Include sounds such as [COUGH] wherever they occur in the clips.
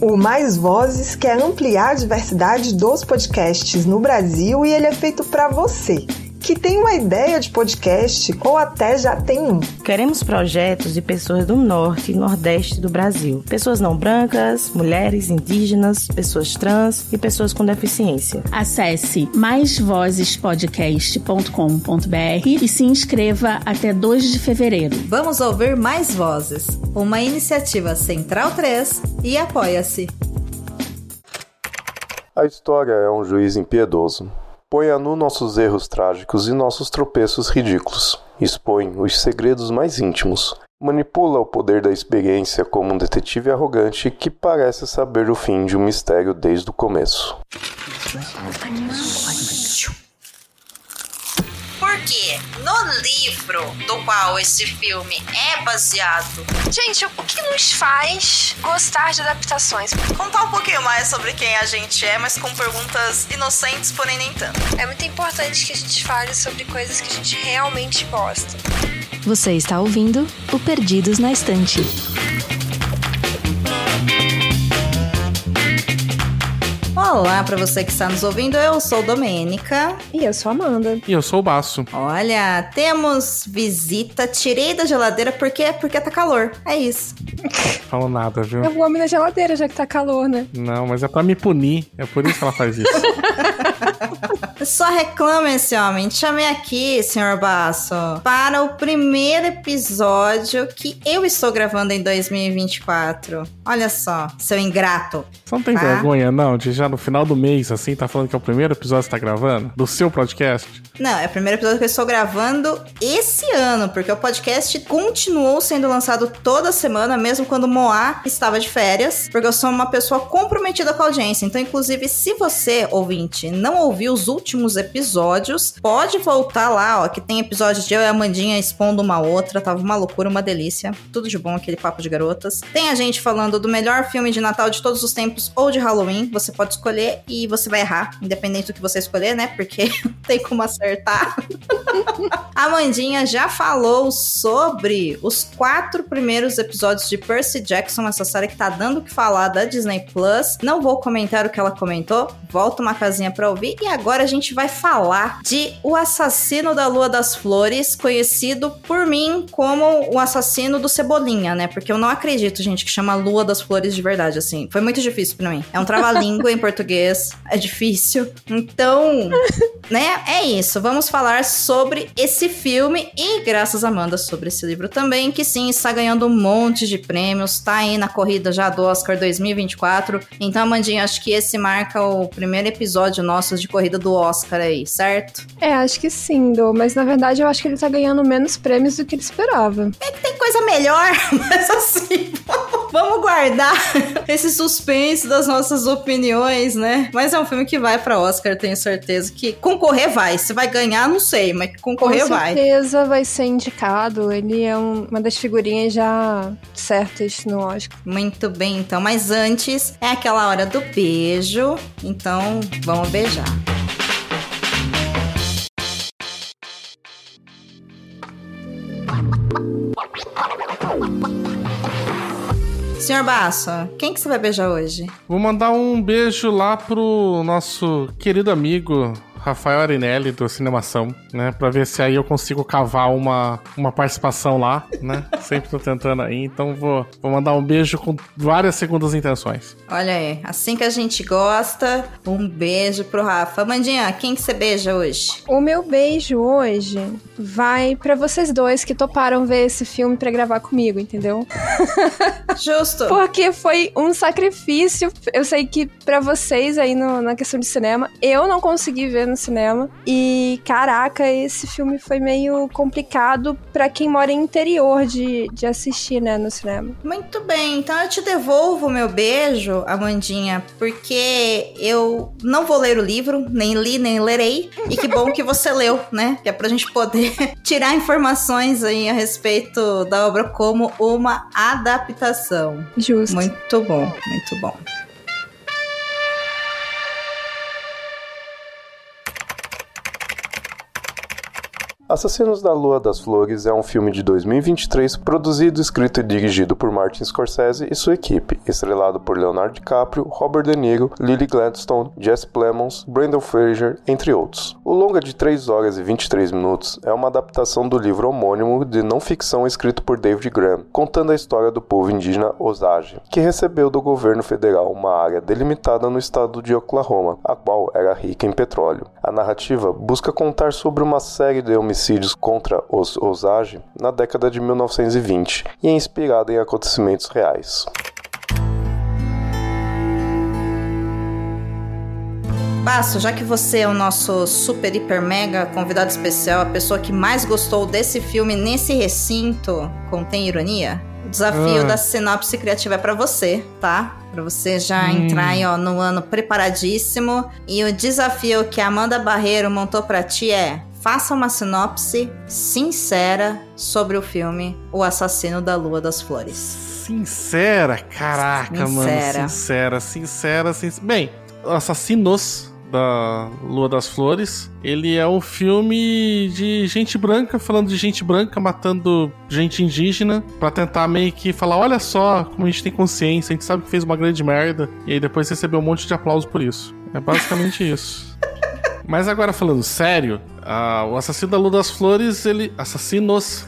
O Mais Vozes quer ampliar a diversidade dos podcasts no Brasil e ele é feito para você que tem uma ideia de podcast ou até já tem um. Queremos projetos de pessoas do norte e nordeste do Brasil. Pessoas não brancas, mulheres, indígenas, pessoas trans e pessoas com deficiência. Acesse maisvozespodcast.com.br e se inscreva até 2 de fevereiro. Vamos ouvir Mais Vozes, uma iniciativa Central 3 e apoia-se. A história é um juiz impiedoso Põe a nu nossos erros trágicos e nossos tropeços ridículos. Expõe os segredos mais íntimos. Manipula o poder da experiência como um detetive arrogante que parece saber o fim de um mistério desde o começo. Porque no livro do qual esse filme é baseado. Gente, o que nos faz gostar de adaptações? Contar um pouquinho mais sobre quem a gente é, mas com perguntas inocentes, porém nem tanto. É muito importante que a gente fale sobre coisas que a gente realmente gosta. Você está ouvindo o Perdidos na Estante. Olá para você que está nos ouvindo, eu sou Domênica. E eu sou Amanda. E eu sou o Baço. Olha, temos visita, tirei da geladeira porque porque tá calor. É isso. Falou nada, viu? Eu vou homem na geladeira já que tá calor, né? Não, mas é para me punir. É por isso que ela faz isso. [LAUGHS] Só reclama esse homem. Te chamei aqui, senhor Baço, para o primeiro episódio que eu estou gravando em 2024. Olha só, seu ingrato. Você não tem tá? vergonha, não, de já no final do mês, assim, tá falando que é o primeiro episódio que tá gravando? Do seu podcast? Não, é o primeiro episódio que eu estou gravando esse ano, porque o podcast continuou sendo lançado toda semana, mesmo quando o Moá estava de férias, porque eu sou uma pessoa comprometida com a audiência. Então, inclusive, se você, ouvinte, não ouviu os últimos episódios, pode voltar lá, ó, que tem episódios de eu e a Mandinha expondo uma outra, tava uma loucura, uma delícia. Tudo de bom, aquele papo de garotas. Tem a gente falando do melhor filme de Natal de todos os tempos ou de Halloween, você pode escolher e você vai errar, independente do que você escolher, né? Porque [LAUGHS] tem como acertar. [LAUGHS] a Mandinha já falou sobre os quatro primeiros episódios de Percy Jackson, essa série que tá dando o que falar da Disney Plus. Não vou comentar o que ela comentou, volta uma casinha pra ouvir. E agora a gente vai falar de O Assassino da Lua das Flores, conhecido por mim como o assassino do Cebolinha, né? Porque eu não acredito, gente, que chama Lua das Flores de verdade, assim. Foi muito difícil para mim. É um [LAUGHS] trava-língua em português, é difícil. Então, [LAUGHS] né? É isso. Vamos falar sobre esse filme e, graças a Amanda, sobre esse livro também, que sim, está ganhando um monte de prêmios, tá aí na corrida já do Oscar 2024. Então, Amandinha, acho que esse marca o primeiro episódio nosso de corrida do Oscar aí, certo? É, acho que sim, Do, mas na verdade eu acho que ele tá ganhando menos prêmios do que ele esperava. É que tem coisa melhor, [LAUGHS] mas assim, [LAUGHS] vamos guardar esse suspense das nossas opiniões, né? Mas é um filme que vai para Oscar, tenho certeza que concorrer vai. Se vai ganhar, não sei, mas concorrer vai. Com certeza vai. vai ser indicado. Ele é um, uma das figurinhas já certas no Oscar. Muito bem, então. Mas antes é aquela hora do beijo. Então, vamos beijar. Senhor Basso, quem que você vai beijar hoje? Vou mandar um beijo lá pro nosso querido amigo Rafael Arinelli do Cinemação, né? Pra ver se aí eu consigo cavar uma, uma participação lá, né? [LAUGHS] Sempre tô tentando aí, então vou, vou mandar um beijo com várias segundas intenções. Olha aí, assim que a gente gosta, um beijo pro Rafa. Mandinha, quem que você beija hoje? O meu beijo hoje vai para vocês dois que toparam ver esse filme para gravar comigo, entendeu? [LAUGHS] Justo. Porque foi um sacrifício. Eu sei que para vocês aí no, na questão de cinema, eu não consegui ver no cinema. E caraca, esse filme foi meio complicado para quem mora em interior de, de assistir, né, no cinema. Muito bem, então eu te devolvo meu beijo, Amandinha, porque eu não vou ler o livro, nem li, nem lerei. E que bom que você leu, né? Que é pra gente poder [LAUGHS] tirar informações aí a respeito da obra como uma adaptação. Justo. Muito bom, muito bom. Assassinos da Lua das Flores é um filme de 2023 produzido, escrito e dirigido por Martin Scorsese e sua equipe, estrelado por Leonardo DiCaprio, Robert De Niro, Lily Gladstone, Jesse Plemons, Brendan Fraser, entre outros. O longa de 3 horas e 23 minutos é uma adaptação do livro homônimo de não ficção escrito por David Graham, contando a história do povo indígena Osage, que recebeu do governo federal uma área delimitada no estado de Oklahoma, a qual era rica em petróleo. A narrativa busca contar sobre uma série de homicídios homicídios contra os Osage na década de 1920 e é inspirada em acontecimentos reais. Basso, já que você é o nosso super, hiper, mega convidado especial, a pessoa que mais gostou desse filme nesse recinto, contém ironia? O desafio ah. da sinopse criativa é para você, tá? Para você já hum. entrar aí, ó, no ano preparadíssimo. E o desafio que a Amanda Barreiro montou para ti é: faça uma sinopse sincera sobre o filme O Assassino da Lua das Flores. Sincera? Caraca, sincera. mano. Sincera, sincera, sincera. Bem, Assassinos da Lua das Flores. Ele é um filme de gente branca falando de gente branca matando gente indígena para tentar meio que falar, olha só como a gente tem consciência, a gente sabe que fez uma grande merda e aí depois recebeu um monte de aplauso por isso. É basicamente isso. [LAUGHS] Mas agora falando sério, o assassino da Lua das Flores, ele. Assassinos.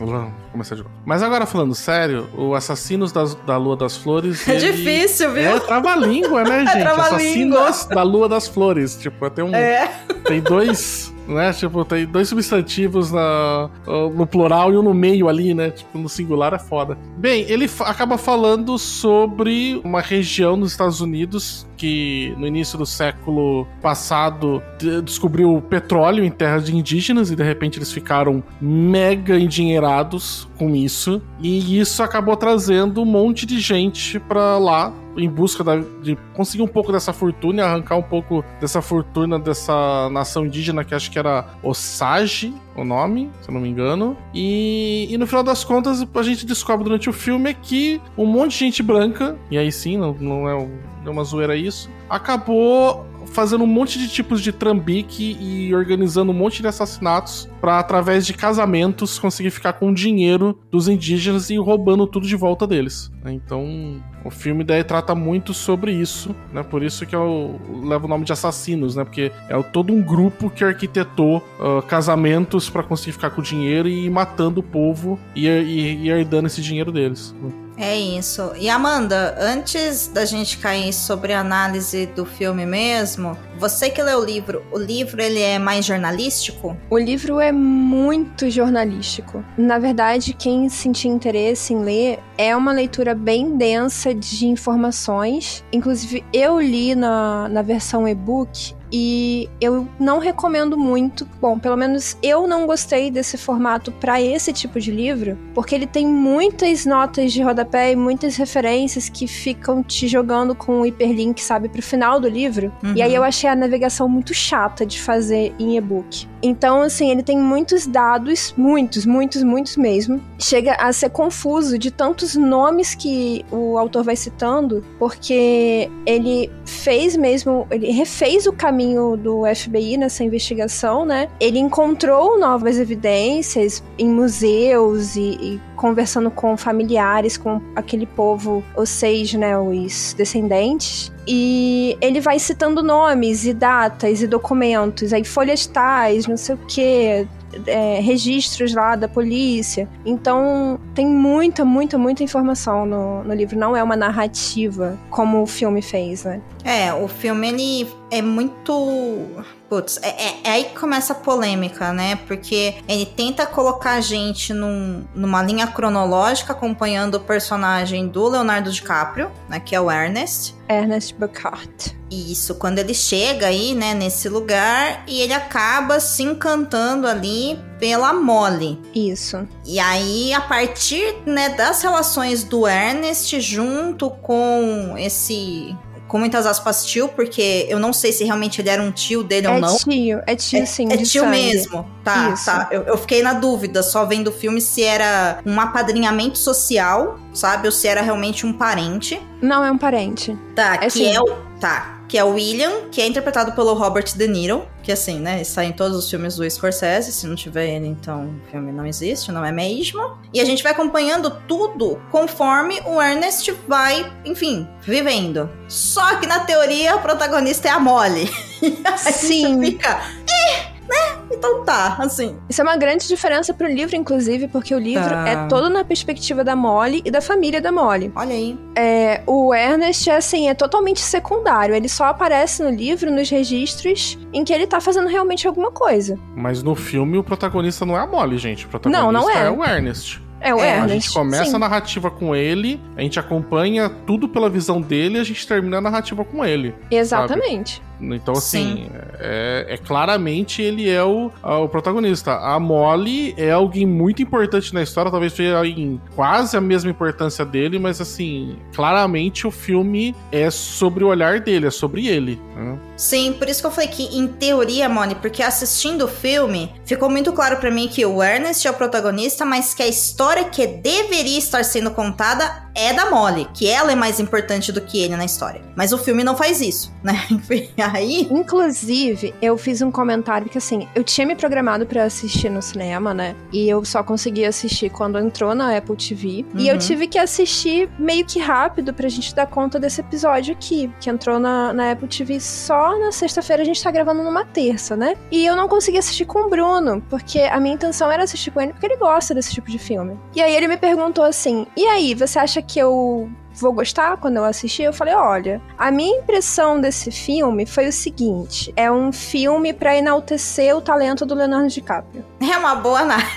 Começar de novo. Mas agora falando sério, o Assassinos das, da Lua das Flores. É ele... difícil, viu? É trava-língua, né, [LAUGHS] gente? É Assassinos da Lua das Flores. Tipo, tem um. É. Tem dois né? Tipo, tem dois substantivos na, no plural e um no meio ali, né? Tipo, no singular é foda. Bem, ele acaba falando sobre uma região nos Estados Unidos que no início do século passado descobriu petróleo em terras de indígenas e de repente eles ficaram mega endinheirados com isso. E isso acabou trazendo um monte de gente pra lá em busca da, de conseguir um pouco dessa fortuna e arrancar um pouco dessa fortuna dessa nação indígena que acho que era Osage, o nome, se eu não me engano. E, e no final das contas, a gente descobre durante o filme que um monte de gente branca, e aí sim, não, não é, é uma zoeira isso, acabou fazendo um monte de tipos de trambique e organizando um monte de assassinatos para através de casamentos conseguir ficar com o dinheiro dos indígenas e roubando tudo de volta deles. Então, o filme daí trata muito sobre isso, né? Por isso que eu levo o nome de assassinos, né? Porque é todo um grupo que arquitetou uh, casamentos para conseguir ficar com o dinheiro e ir matando o povo e, e, e herdando esse dinheiro deles. É isso. E Amanda, antes da gente cair sobre a análise do filme mesmo, você que leu o livro, o livro ele é mais jornalístico? O livro é muito jornalístico. Na verdade, quem sentir interesse em ler, é uma leitura bem densa de informações. Inclusive, eu li na, na versão e-book e eu não recomendo muito. Bom, pelo menos eu não gostei desse formato para esse tipo de livro, porque ele tem muitas notas de rodapé e muitas referências que ficam te jogando com o hiperlink, sabe, pro final do livro. Uhum. E aí eu achei a navegação muito chata de fazer em e-book. Então, assim, ele tem muitos dados, muitos, muitos, muitos mesmo. Chega a ser confuso de tantos nomes que o autor vai citando, porque ele fez mesmo, ele refez o caminho do FBI nessa investigação, né? Ele encontrou novas evidências em museus e, e conversando com familiares, com aquele povo, ou seja, né, os descendentes. E ele vai citando nomes e datas e documentos, aí folhas tais, não sei o que, é, registros lá da polícia. Então, tem muita, muita, muita informação no, no livro. Não é uma narrativa como o filme fez, né? É, o filme ele é muito. Putz, é, é, é, aí que começa a polêmica, né? Porque ele tenta colocar a gente num, numa linha cronológica acompanhando o personagem do Leonardo DiCaprio, né? Que é o Ernest. Ernest Burkhardt. Isso, quando ele chega aí, né, nesse lugar e ele acaba se encantando ali pela Molly. Isso. E aí, a partir, né, das relações do Ernest junto com esse com muitas aspas tio, porque eu não sei se realmente ele era um tio dele é ou não. É tio, é tio sim. É, é tio sangue. mesmo. Tá, Isso. tá. Eu, eu, fiquei na dúvida, só vendo o filme, se era um apadrinhamento social, sabe? Ou se era realmente um parente. Não, é um parente. Tá, é que assim, é o Tá. Que é o William, que é interpretado pelo Robert De Niro. Que assim, né? Está em todos os filmes do Scorsese. Se não tiver ele, então o filme não existe, não é mesmo? E a gente vai acompanhando tudo conforme o Ernest vai, enfim, vivendo. Só que na teoria o protagonista é a Molly. [LAUGHS] E Sim. fica. Então tá, assim. Isso é uma grande diferença pro livro, inclusive, porque o livro Tá. é todo na perspectiva da Molly e da família da Molly. Olha aí. É, o Ernest, assim, é totalmente secundário. Ele só aparece no livro, nos registros, em que ele tá fazendo realmente alguma coisa. Mas no filme o protagonista não é a Molly, gente. O protagonista Não, não é. o Ernest. É o É, Ernest. A gente começa sim. a narrativa com ele, a gente acompanha tudo pela visão dele e a gente termina a narrativa com ele. Exatamente. Então, assim, é, é claramente ele é o, o protagonista. A Molly é alguém muito importante na história, talvez seja em quase a mesma importância dele, mas, assim, claramente o filme é sobre o olhar dele, é sobre ele. né? Sim, por isso que eu falei que, em teoria, Moni, porque assistindo o filme, ficou muito claro pra mim que o Ernest é o protagonista, mas que a história que deveria estar sendo contada é da Molly, que ela é mais importante do que ele na história. Mas o filme não faz isso, [LAUGHS] né? Enfim, aí. Inclusive, eu fiz um comentário que assim, eu tinha me programado pra assistir no cinema, né? E eu só consegui assistir quando entrou na Apple TV. E eu Uhum. tive que assistir meio que rápido pra gente dar conta desse episódio aqui, que entrou na, na Apple TV só na sexta-feira, a gente tá gravando numa terça, né? E eu não consegui assistir com o Bruno, porque a minha intenção era assistir com ele, porque ele gosta desse tipo de filme. E aí ele me perguntou assim: e aí, você acha que eu vou gostar quando eu assistir? Eu falei, olha, a minha impressão desse filme foi o seguinte: é um filme pra enaltecer o talento do Leonardo DiCaprio. É uma boa análise.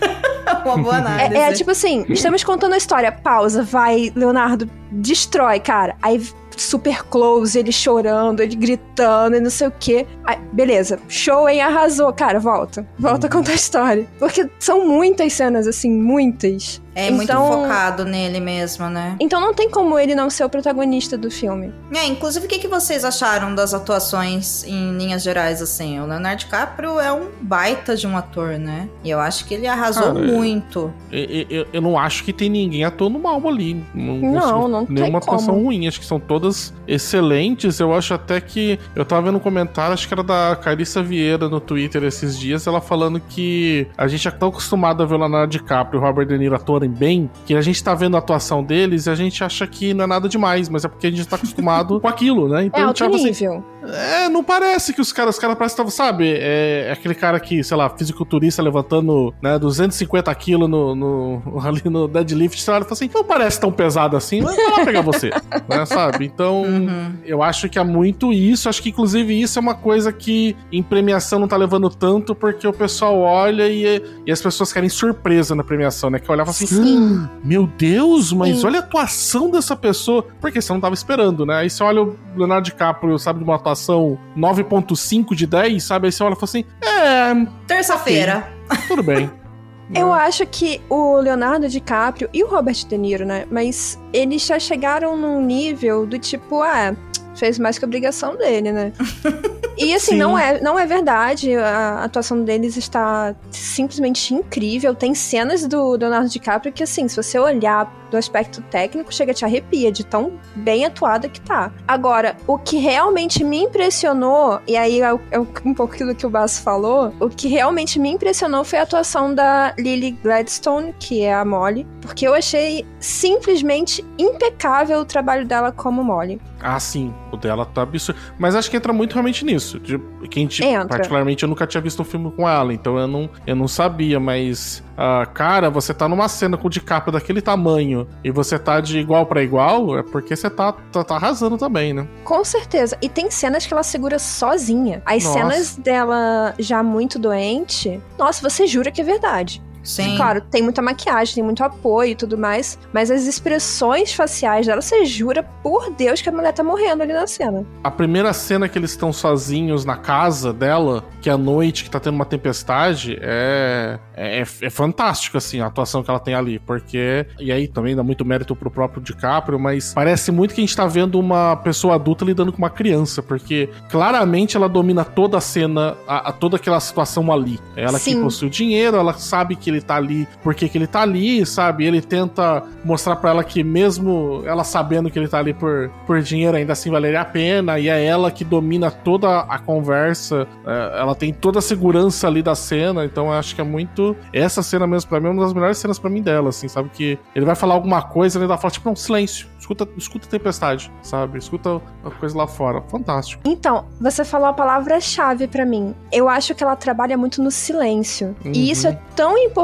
[LAUGHS] uma boa análise. [LAUGHS] É, é tipo assim, estamos contando a história, pausa, vai, Leonardo, destrói, cara. Aí super close, ele chorando, ele gritando e não sei o quê. Aí, beleza, show, hein? Arrasou, cara, volta. Volta a contar a história. Porque são muitas cenas, assim, muitas. É muito Então- focado nele mesmo, né? Então não tem como ele não ser o protagonista do filme. É, inclusive, o que, que vocês acharam das atuações em linhas gerais, assim? O Leonardo DiCaprio é um baita de um ator, né? E eu acho que ele arrasou é- muito. Eu, eu- eu não acho que tem ninguém atuando mal ali. Não, Não, consigo- não tem Nenhuma atuação ruim. Acho que são todas excelentes. Eu acho até que. Eu tava vendo um comentário, acho que era da Carissa Vieira no Twitter esses dias, ela falando que a gente é tão acostumado a ver o Leonardo DiCaprio e o Robert De Niro bem, que a gente tá vendo a atuação deles e a gente acha que não é nada demais, mas é porque a gente tá acostumado [LAUGHS] com aquilo, né? Então É alto gente acha assim, nível. É, não parece que os caras, os caras parecem, que tavam, sabe? É, é aquele cara que, sei lá, fisiculturista levantando, né, 250 quilos no, no, ali no deadlift, ele fala assim, não parece tão pesado assim, mas vai lá pegar você, [LAUGHS] né, sabe? Então, Uhum. eu acho que há muito isso, acho que inclusive isso é uma coisa que em premiação não tá levando tanto, porque o pessoal olha e, e as pessoas querem surpresa na premiação, né, que olhava assim, Sim. "Ah, meu Deus, mas Sim. olha a atuação dessa pessoa, porque você não tava esperando, né? Aí você olha o Leonardo DiCaprio, sabe, de uma atuação 9.5 de 10, sabe? Aí você olha e fala assim, é, Terça-feira. tudo bem. [LAUGHS] Eu acho que o Leonardo DiCaprio e o Robert De Niro, né? Mas eles já chegaram num nível do tipo, ah, fez mais que a obrigação dele, né? [LAUGHS] E assim, Sim. não é, não é verdade. A atuação deles está simplesmente incrível. Tem cenas do Leonardo DiCaprio que, assim, se você olhar do aspecto técnico, chega a te arrepia de tão bem atuada que tá. Agora, o que realmente me impressionou, e aí é, é [LAUGHS] um pouco do que o Basso falou, o que realmente me impressionou foi a atuação da Lily Gladstone, que é a Molly, porque eu achei simplesmente impecável o trabalho dela como Molly. Ah, sim, o dela tá absurdo. Mas acho que entra muito realmente nisso. De, que a gente, Entra. particularmente, eu nunca tinha visto um filme com ela, então eu não, eu não sabia, mas. Ah, cara, você tá numa cena com o DiCaprio daquele tamanho e você tá de igual pra igual, é porque você tá, tá, tá arrasando também, né? Com certeza. E tem cenas que ela segura sozinha. As Nossa. cenas dela já muito doente, nossa, você jura que é verdade. Sim. Claro, tem muita maquiagem, tem muito apoio e tudo mais, mas as expressões faciais dela, você jura por Deus que a mulher tá morrendo ali na cena. A primeira cena que eles estão sozinhos na casa dela, que é à noite, que tá tendo uma tempestade, é, é, é fantástico, assim, a atuação que ela tem ali. Porque. E aí também dá muito mérito pro próprio DiCaprio, mas parece muito que a gente tá vendo uma pessoa adulta lidando com uma criança, porque claramente ela domina toda a cena, a, a toda aquela situação ali. É Ela que Sim. possui o dinheiro, ela sabe que ele ele tá ali, por que que ele tá ali, sabe? Ele tenta mostrar pra ela que mesmo ela sabendo que ele tá ali por, por dinheiro, ainda assim valeria a pena, e é ela que domina toda a conversa, é, ela tem toda a segurança ali da cena, então eu acho que é muito. Essa cena mesmo, pra mim, é uma das melhores cenas pra mim dela, assim, sabe? Que ele vai falar alguma coisa, ele dá fala, tipo, não, silêncio, escuta, escuta a tempestade, sabe? Escuta a coisa lá fora. Fantástico. Então, você falou a palavra-chave pra mim. Eu acho que ela trabalha muito no silêncio. Uhum. E isso é tão importante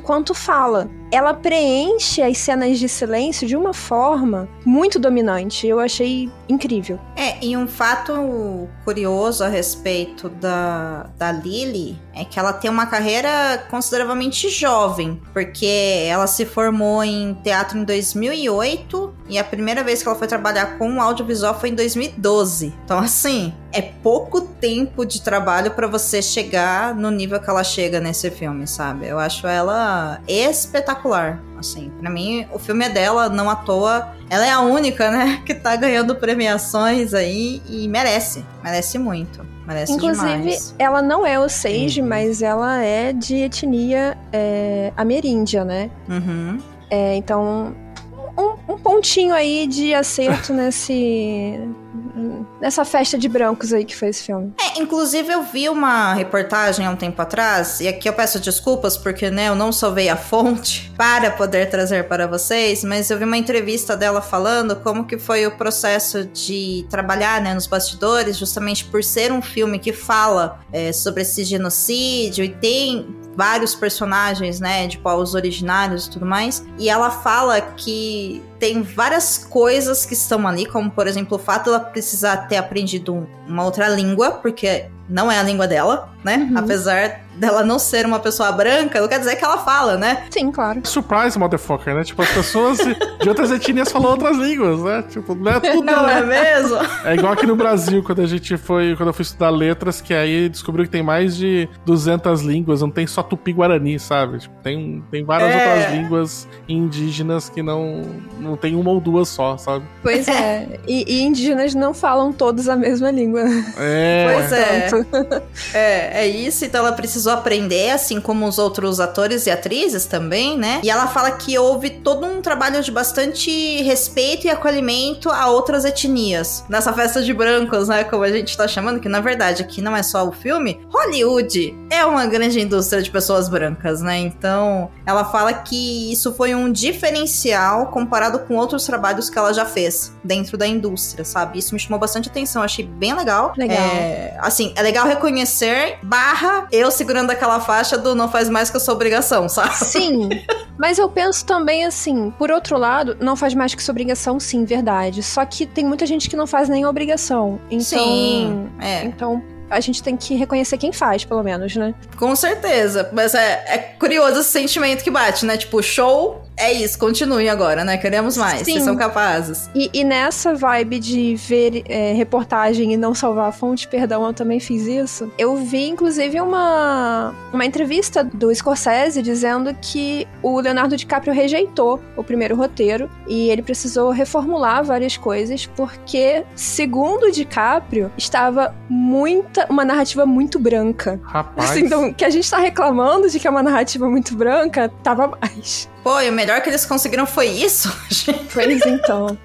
quanto fala. Ela preenche as cenas de silêncio de uma forma muito dominante. Eu achei incrível. É, e um fato curioso a respeito da, da Lily é que ela tem uma carreira consideravelmente jovem, porque ela se formou em teatro em 2008 e a primeira vez que ela foi trabalhar com audiovisual foi em 2012. Então, assim, é pouco tempo de trabalho para você chegar no nível que ela chega nesse filme, sabe? Eu acho ela espetacular. Assim, para mim, o filme é dela, não à toa. Ela é a única, né, [LAUGHS] que tá ganhando premiações aí e merece. Merece muito. Merece Inclusive, demais. ela não é o Sage, Uhum. mas ela é de etnia é, ameríndia, né? Uhum. É, então, um, um pontinho aí de acerto [LAUGHS] nesse. Nessa festa de brancos aí que foi esse filme. É, inclusive eu vi uma reportagem há um tempo atrás, e aqui eu peço desculpas porque, né, eu não salvei a fonte [LAUGHS] para poder trazer para vocês, mas eu vi uma entrevista dela falando como que foi o processo de trabalhar, né, nos bastidores, justamente por ser um filme que fala é, sobre esse genocídio e tem vários personagens, né, de povos originários e tudo mais, e ela fala que tem várias coisas que estão ali, como por exemplo o fato dela precisar ter aprendido um- uma outra língua, porque não é a língua dela, né? Uhum. Apesar dela não ser uma pessoa branca, não quer dizer que ela fala, né? Sim, claro. Surprise, motherfucker, né? Tipo, as pessoas de outras etnias falam outras línguas, né? Tipo, não é tudo. Não é mesmo? [LAUGHS] É igual aqui no Brasil, quando a gente foi, quando eu fui estudar letras, que aí descobriu que tem mais de 200 línguas, não tem só tupi-guarani, sabe? Tipo, tem, tem várias É. outras línguas indígenas que não, não tem uma ou duas só, sabe? Pois é. E, e indígenas não falam todos a mesma língua. É. Pois é. [LAUGHS] É, é isso. Então ela precisou aprender, assim como os outros atores e atrizes também, né? E ela fala que houve todo um trabalho de bastante respeito e acolhimento a outras etnias. Nessa festa de brancos, né? Como a gente tá chamando, que na verdade aqui não é só o filme. Hollywood é uma grande indústria de pessoas brancas, né? Então ela fala que isso foi um diferencial comparado com outros trabalhos que ela já fez dentro da indústria, sabe? Isso me chamou bastante atenção, achei bem legal. Legal. É, assim, é legal reconhecer, barra, eu segurando aquela faixa do não faz mais que a sua obrigação, sabe? Sim, mas eu penso também assim, por outro lado, não faz mais que sua obrigação, sim, verdade. Só que tem muita gente que não faz nem obrigação. Então, Sim, é, então a gente tem que reconhecer quem faz, pelo menos, né? com certeza. Mas é, é curioso esse sentimento que bate, né? Tipo, show, é isso, continuem agora, né? Queremos mais, Sim. vocês são capazes. E, e nessa vibe de ver é, reportagem e não salvar a fonte, perdão, eu também fiz isso. Eu vi, inclusive, uma, uma entrevista do Scorsese dizendo que o Leonardo DiCaprio rejeitou o primeiro roteiro e ele precisou reformular várias coisas porque, segundo o DiCaprio, estava muita uma narrativa muito branca. Rapaz. Assim, então, que a gente tá reclamando de que é uma narrativa muito branca, tava mais. Pô, e o melhor que eles conseguiram foi isso? [LAUGHS] Pois então.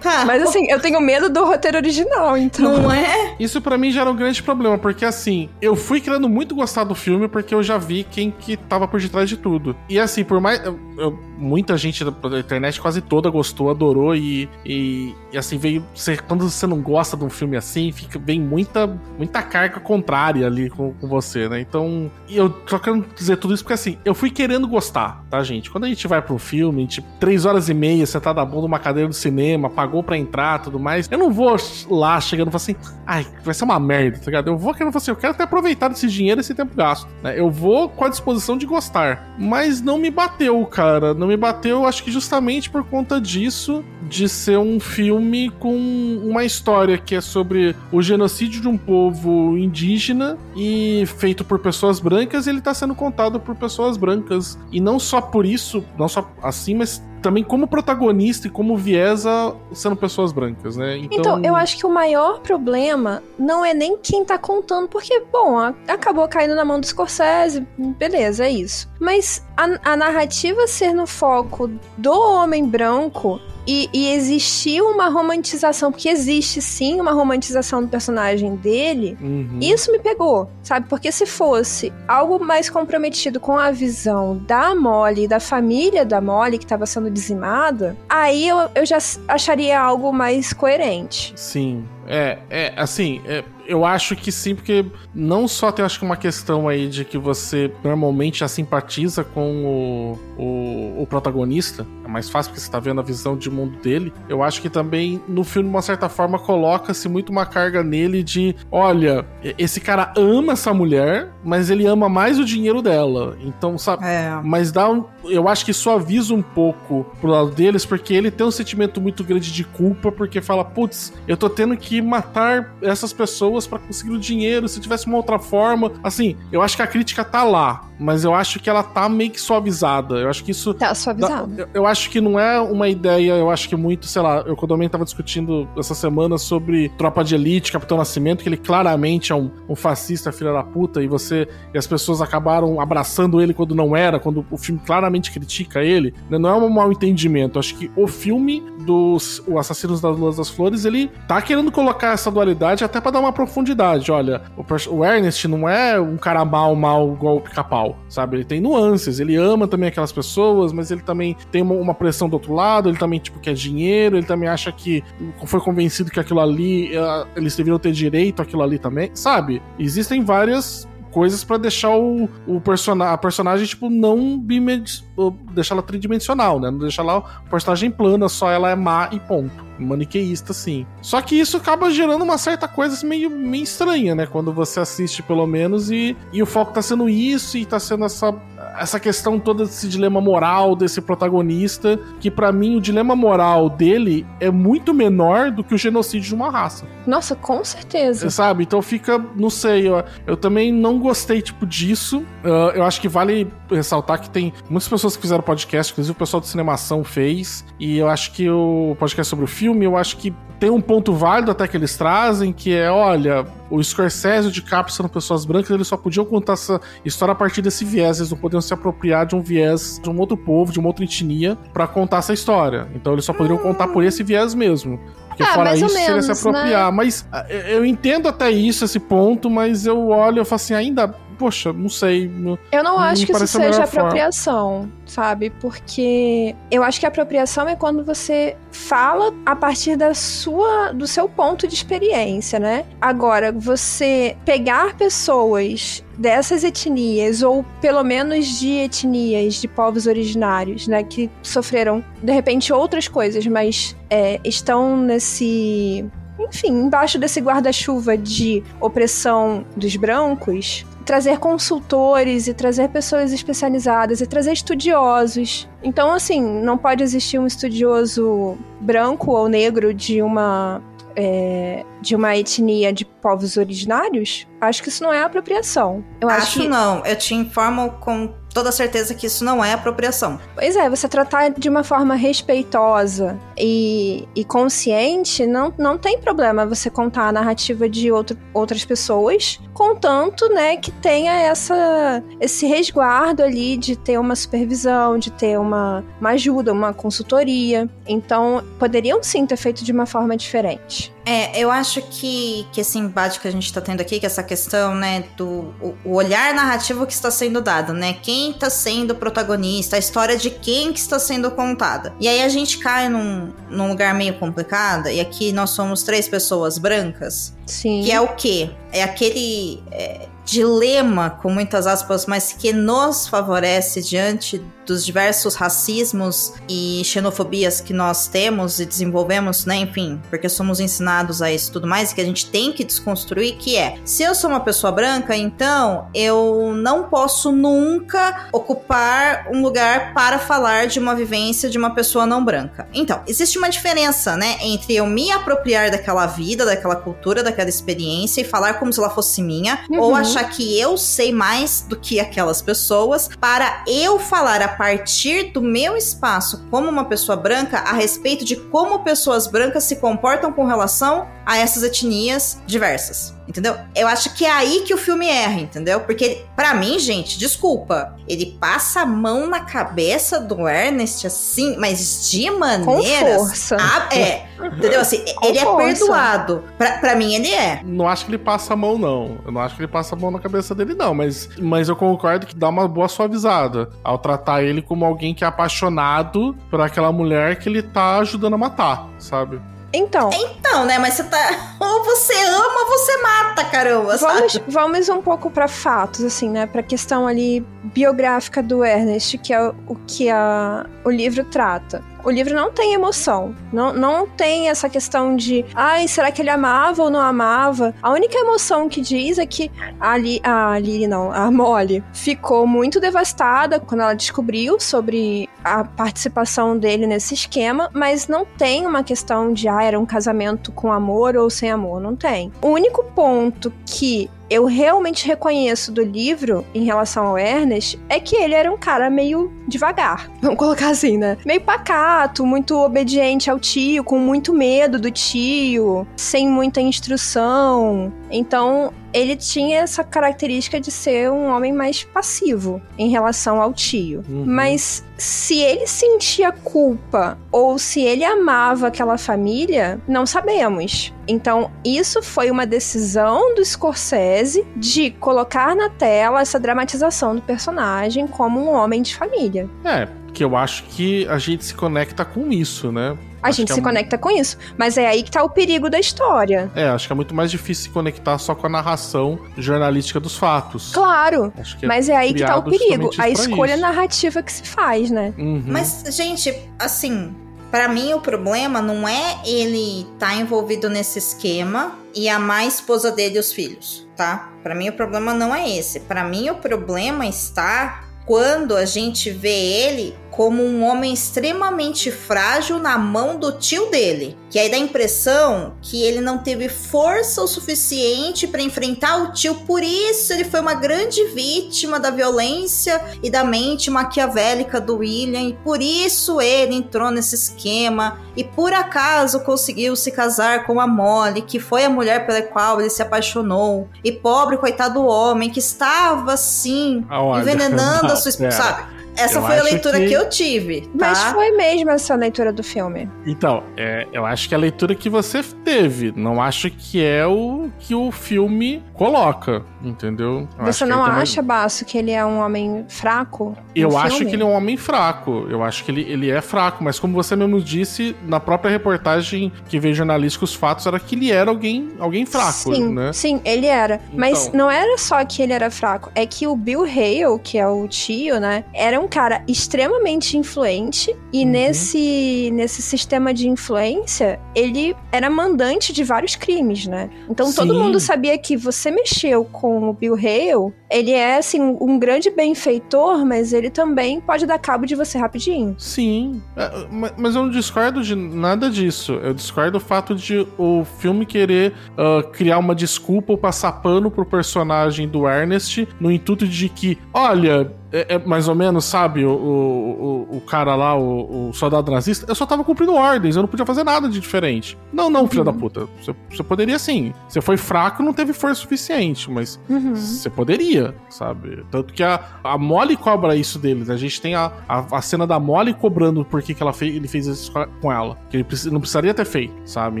Tá. Mas assim, eu tenho medo do roteiro original, então. Não é? Isso pra mim já era um grande problema, porque assim, eu fui querendo muito gostar do filme porque eu já vi quem que tava por detrás de tudo. E assim, por mais. eu- eu- muita gente da, internet quase toda gostou, adorou e. E, e, assim, veio. Você, quando você não gosta de um filme assim, fica, vem muita, muita carga contrária ali com, com você, né? Então. E eu só quero dizer tudo isso porque assim, eu fui querendo gostar, tá, gente? Quando a gente vai pra um filme, tipo, três horas e meia, sentado na bunda numa cadeira do cinema, pagou pra entrar tudo mais, eu não vou lá chegando e falar assim, ai, vai ser uma merda, tá ligado? Eu vou querendo falar assim, eu quero ter aproveitado esse dinheiro, esse tempo gasto, né? Eu vou com a disposição de gostar. Mas não me bateu, cara. Não me bateu, acho que justamente por conta disso, de ser um filme com uma história que é sobre o genocídio de um povo indígena e feito por pessoas brancas, ele tá sendo contado por pessoas brancas. E não só por isso, não só assim, mas também como protagonista e como viesa sendo pessoas brancas, né? Então, eu acho que o maior problema não é nem quem tá contando, porque, bom, acabou caindo na mão do Scorsese, beleza, é isso. Mas a, a narrativa ser no foco do homem branco e, e existir uma romantização, porque existe sim uma romantização do personagem dele, Uhum. isso me pegou, sabe? Porque se fosse algo mais comprometido com a visão da Molly e da família da Molly que estava sendo dizimada, aí eu, eu já acharia algo mais coerente. Sim. É, é, assim, é, eu acho que sim, porque não só tem, acho que uma questão aí de que você normalmente já simpatiza com o, o, o protagonista, é mais fácil porque você tá vendo a visão de mundo dele. Eu acho que também no filme, de uma certa forma, coloca-se muito uma carga nele de: olha, esse cara ama essa mulher, mas ele ama mais o dinheiro dela. Então, sabe? É. Mas dá um. Eu acho que suaviza um pouco pro lado deles, porque ele tem um sentimento muito grande de culpa, porque fala, putz, eu tô tendo que matar essas pessoas pra conseguir o dinheiro. Se tivesse uma outra forma. Assim, eu acho que a crítica tá lá, mas eu acho que ela tá meio que suavizada. Eu acho que isso. Tá suavizado. Eu, eu acho que não é uma ideia, eu acho que muito, sei lá, eu Domen tava discutindo essa semana sobre Tropa de Elite, Capitão Nascimento, que ele claramente é um, um fascista, filha da puta, e você e as pessoas acabaram abraçando ele quando não era, quando o filme claramente critica ele, né? não é um mau entendimento. Eu acho que o filme dos o Assassinos das Luas das Flores, ele tá querendo colocar essa dualidade até pra dar uma profundidade. Olha, o, Ernest não é um cara mal, mal igual o pica-pau, sabe? Ele tem nuances, ele ama também aquelas pessoas, mas ele também tem uma, uma pressão do outro lado, ele também, tipo, quer dinheiro, ele também acha que foi convencido que aquilo ali, eh, eles deveriam ter direito àquilo ali também, sabe? Existem várias coisas pra deixar o, o a personagem, tipo, não bimed deixar ela tridimensional, né? Não deixar lá o personagem plana, só ela é má e ponto. Maniqueísta, sim. Só que isso acaba gerando uma certa coisa assim, meio, meio estranha, né? Quando você assiste, pelo menos, e, e o foco tá sendo isso, e tá sendo essa, essa questão toda desse dilema moral desse protagonista, que pra mim o dilema moral dele é muito menor do que o genocídio de uma raça. Nossa, com certeza. Você sabe? Então fica, não sei, eu, eu também não gostei, tipo, disso. Ah, eu acho que vale ressaltar que tem muitas pessoas que fizeram podcast, inclusive o pessoal do Cinemação fez, e eu acho que o podcast sobre o filme, eu acho que tem um ponto válido até que eles trazem, que é, olha, o Scorsese e o DiCaprio sendo pessoas brancas, eles só podiam contar essa história a partir desse viés, eles não podiam se apropriar de um viés de um outro povo, de uma outra etnia, pra contar essa história. Então eles só poderiam contar por esse viés mesmo. Porque Ah, fora isso, seria se menos, né? apropriar. Mas ah, eu entendo até isso, esse ponto, mas eu olho e falo assim, ainda, poxa, não sei. não- Eu não Não acho que isso seja apropriação, sabe? Porque eu acho que a apropriação é quando você fala a partir da sua, do seu ponto de experiência, né? Agora, você pegar pessoas dessas etnias ou pelo menos de etnias de povos originários, né, que sofreram de repente outras coisas, mas é, estão nesse enfim, embaixo desse guarda-chuva de opressão dos brancos, trazer consultores e trazer pessoas especializadas e trazer estudiosos. Então, assim, não pode existir um estudioso branco ou negro de uma é, de uma etnia de povos originários. Acho que isso não é apropriação. Eu acho, Acho que não. Eu te informo com toda certeza que isso não é apropriação. Pois é, você tratar de uma forma respeitosa e, e consciente, não, não tem problema você contar a narrativa de outro, outras pessoas, contanto, né, que tenha essa, esse resguardo ali de ter uma supervisão, de ter uma, uma ajuda, uma consultoria. Então, poderiam sim ter feito de uma forma diferente. É, eu acho que, que esse embate que a gente tá tendo aqui, que essa questão, né, do o, olhar narrativo que está sendo dado, né? Quem tá sendo o protagonista, a história de quem que está sendo contada. E aí a gente cai num, num lugar meio complicado, e aqui nós somos três pessoas brancas, Sim. que é o quê? É aquele é, dilema, com muitas aspas, mas que nos favorece diante dos diversos racismos e xenofobias que nós temos e desenvolvemos, né? Enfim, porque somos ensinados a isso e tudo mais, e que a gente tem que desconstruir, que é, se eu sou uma pessoa branca, então eu não posso nunca ocupar um lugar para falar de uma vivência de uma pessoa não branca. Então, existe uma diferença, né, entre eu me apropriar daquela vida, daquela cultura, daquela experiência e falar como se ela fosse minha, Uhum. ou achar achar que eu sei mais do que aquelas pessoas para eu falar a partir do meu espaço como uma pessoa branca a respeito de como pessoas brancas se comportam com relação a essas etnias diversas. Entendeu? Eu acho que é aí que o filme erra, entendeu? Porque, para mim, gente, desculpa, ele passa a mão na cabeça do Ernest assim, mas de maneira. Com força. Ah, é. Entendeu? Assim, Com ele é força. perdoado. Pra, pra mim, ele é. Não acho que ele passa a mão, não. Eu não acho que ele passa a mão na cabeça dele, não. Mas, mas eu concordo que dá uma boa suavizada ao tratar ele como alguém que é apaixonado por aquela mulher que ele tá ajudando a matar, sabe? Então, Então, né? Mas você tá. [LAUGHS] Ou você ama ou você mata, caramba. vamos, sabe? vamos um pouco pra fatos, assim, né? Pra questão ali biográfica do Ernest, que é o que a, o livro trata. O livro não tem emoção. Não, não tem essa questão de, ai, será que ele amava ou não amava? A única emoção que diz é que a, a Lily, não, a Molly, ficou muito devastada quando ela descobriu sobre a participação dele nesse esquema, mas não tem uma questão de, ah, era um casamento com amor ou sem amor. Não tem. O único ponto que eu realmente reconheço do livro em relação ao Ernest é que ele era um cara meio devagar. [LAUGHS] Vamos colocar assim, né? Meio pacato, muito obediente ao tio, com muito medo do tio, sem muita instrução. Então, ele tinha essa característica de ser um homem mais passivo em relação ao tio. Uhum. Mas se ele sentia culpa ou se ele amava aquela família, não sabemos. Então, isso foi uma decisão do Scorsese de colocar na tela essa dramatização do personagem como um homem de família. É, que eu acho que a gente se conecta com isso, né? A Acho gente que se é, conecta com isso, mas é aí que tá o perigo da história. É, acho que é muito mais difícil se conectar só com a narração jornalística dos fatos. Claro, Acho que mas é aí que tá o perigo, a escolha isso. narrativa que se faz, né? Uhum. Mas, gente, assim, pra mim o problema não é ele tá envolvido nesse esquema e amar a esposa dele e os filhos, tá? Pra mim o problema não é esse. Pra mim o problema está quando a gente vê ele como um homem extremamente frágil na mão do tio dele. Que aí dá a impressão que ele não teve força o suficiente pra enfrentar o tio, por isso ele foi uma grande vítima da violência e da mente maquiavélica do William, e por isso ele entrou nesse esquema e por acaso conseguiu se casar com a Molly, que foi a mulher pela qual ele se apaixonou. E pobre coitado homem que estava assim envenenando a [LAUGHS] sua esposa, sabe? Essa Eu foi a leitura que- que... eu tive, tá? Mas foi mesmo essa leitura do filme. Então, é, eu acho que é a leitura que você teve. Não acho que é o que o filme coloca, entendeu? Eu Você não acha, Baço, que ele é um homem fraco? Eu acho filme? que ele é um homem fraco. Eu acho que ele, ele é fraco, mas como você mesmo disse, na própria reportagem que veio jornalística, os fatos era que ele era alguém, alguém fraco, sim, né? Sim, ele era. Mas Então. não era só que ele era fraco, é que o Bill Hale, que é o tio, né, era um cara extremamente influente e Uhum. nesse, nesse sistema de influência, ele era mandante de vários crimes, né? Então todo Sim. mundo sabia que você mexeu com o Bill Hale, ele é, assim, um grande benfeitor, mas ele também pode dar cabo de você rapidinho. Sim, é, ma- mas eu não discordo de nada disso. Eu discordo do fato de o filme querer ah, criar uma desculpa ou passar pano pro personagem do Ernest no intuito de que, olha, é, é mais ou menos, sabe, o, o, o- cara lá, o, o soldado nazista, eu só tava cumprindo ordens, eu não podia fazer nada de diferente. Não, não, filho da puta. Você, você poderia sim. Você foi fraco não teve força suficiente, mas Uhum. você poderia, sabe? Tanto que a, a Molly cobra isso deles. A gente tem a, a, a cena da Molly cobrando por que, que ela fez, ele fez isso com ela. Que ele não precisaria ter feito, sabe?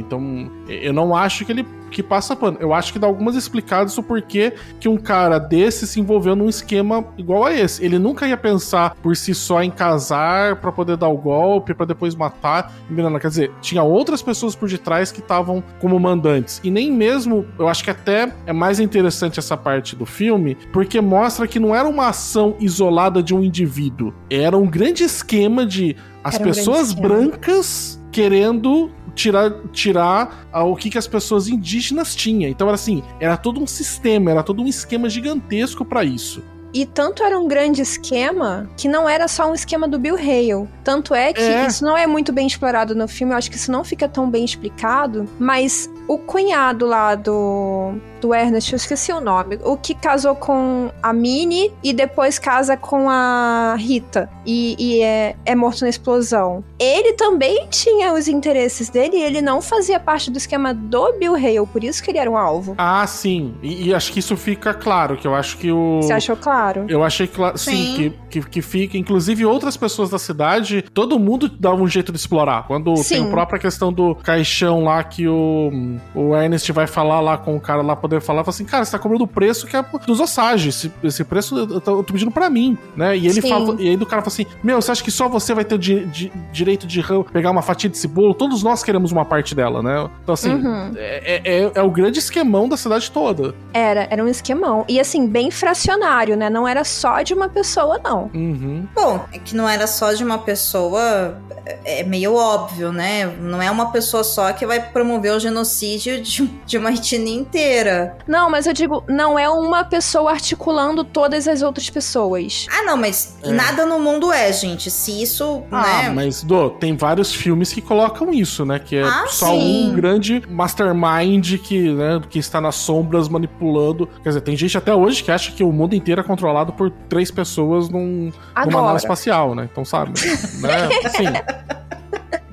Então, eu não acho que ele que passa pano. Eu acho que dá algumas explicadas o porquê que um cara desse se envolveu num esquema igual a esse. Ele nunca ia pensar por si só em casar pra poder dar o golpe, pra depois matar. Quer dizer, tinha outras pessoas por detrás que estavam como mandantes. E nem mesmo, eu acho que até é mais interessante essa parte do filme, porque mostra que não era uma ação isolada de um indivíduo. Era um grande esquema de as um pessoas brancas querendo tirar, tirar o que, que as pessoas indígenas tinham. Então era assim, era todo um sistema, era todo um esquema gigantesco pra isso. E tanto era um grande esquema que não era só um esquema do Bill Hale. Tanto é que É. isso não é muito bem explorado no filme, eu acho que isso não fica tão bem explicado, mas o cunhado lá do, do Ernest, eu esqueci o nome, o que casou com a Minnie e depois casa com a Rita e, e é, é morto na explosão. Ele também tinha os interesses dele e ele não fazia parte do esquema do Bill Hale, por isso que ele era um alvo. Ah, sim. E, e acho que isso fica claro, que eu acho que o... Você achou claro? Eu achei claro, sim, Sim. que, que, que fica. Inclusive, outras pessoas da cidade, todo mundo dava um jeito de explorar. Quando tem Sim. a própria questão do caixão lá que o, o Ernest vai falar lá com o cara lá, poder falar, fala assim, cara, você tá cobrando o preço que é dos Osage. Esse, esse preço eu tô, eu tô pedindo pra mim, né? E ele Sim. fala, e aí do cara fala assim: Meu, você acha que só você vai ter o di- di- direito de pegar uma fatia desse bolo? Todos nós queremos uma parte dela, né? Então, assim, Uhum. é, é- é o grande esquemão da cidade toda. Era, era um esquemão. E assim, bem fracionário, né? Não era só de uma pessoa, não. Uhum. Bom, é que não era só de uma pessoa, é meio óbvio, né? Não é uma pessoa só que vai promover o genocídio de, [LAUGHS] de uma etnia inteira. Não, mas eu digo, não é uma pessoa articulando todas as outras pessoas. Ah, não, mas É. nada no mundo é, gente. Se isso, Ah, né? mas Dô, tem vários filmes que colocam isso, né? Que é Ah, só sim. um grande mastermind que, né, que está nas sombras manipulando. Quer dizer, tem gente até hoje que acha que o mundo inteiro é controlado por três pessoas num, numa nave espacial, né? Então, sabe? né? [LAUGHS] Assim,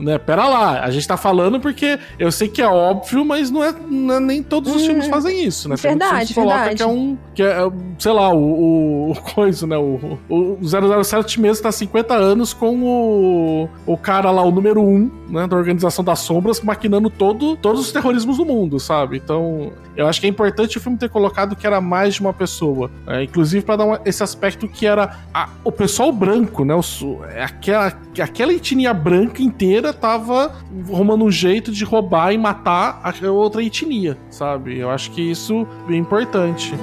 né? Pera lá, a gente tá falando porque eu sei que é óbvio, mas não é, não é- nem todos os filmes fazem isso, né? Tem Verdade, colocam verdade. que é um, que é, sei lá, o, o, o coisa, né? O, o 007 mesmo tá há 50 anos com o, o cara lá, o número 1, né, da Organização das Sombras, maquinando todo, todos os terrorismos do mundo, sabe? Então, eu acho que é importante o filme ter colocado que era mais de uma pessoa, né? inclusive para dar uma- esse aspecto que era a- o pessoal branco, né? O su- aquela, aquela etnia branca inteira tava arrumando um jeito de roubar e matar a outra etnia, sabe? Eu acho que isso é importante.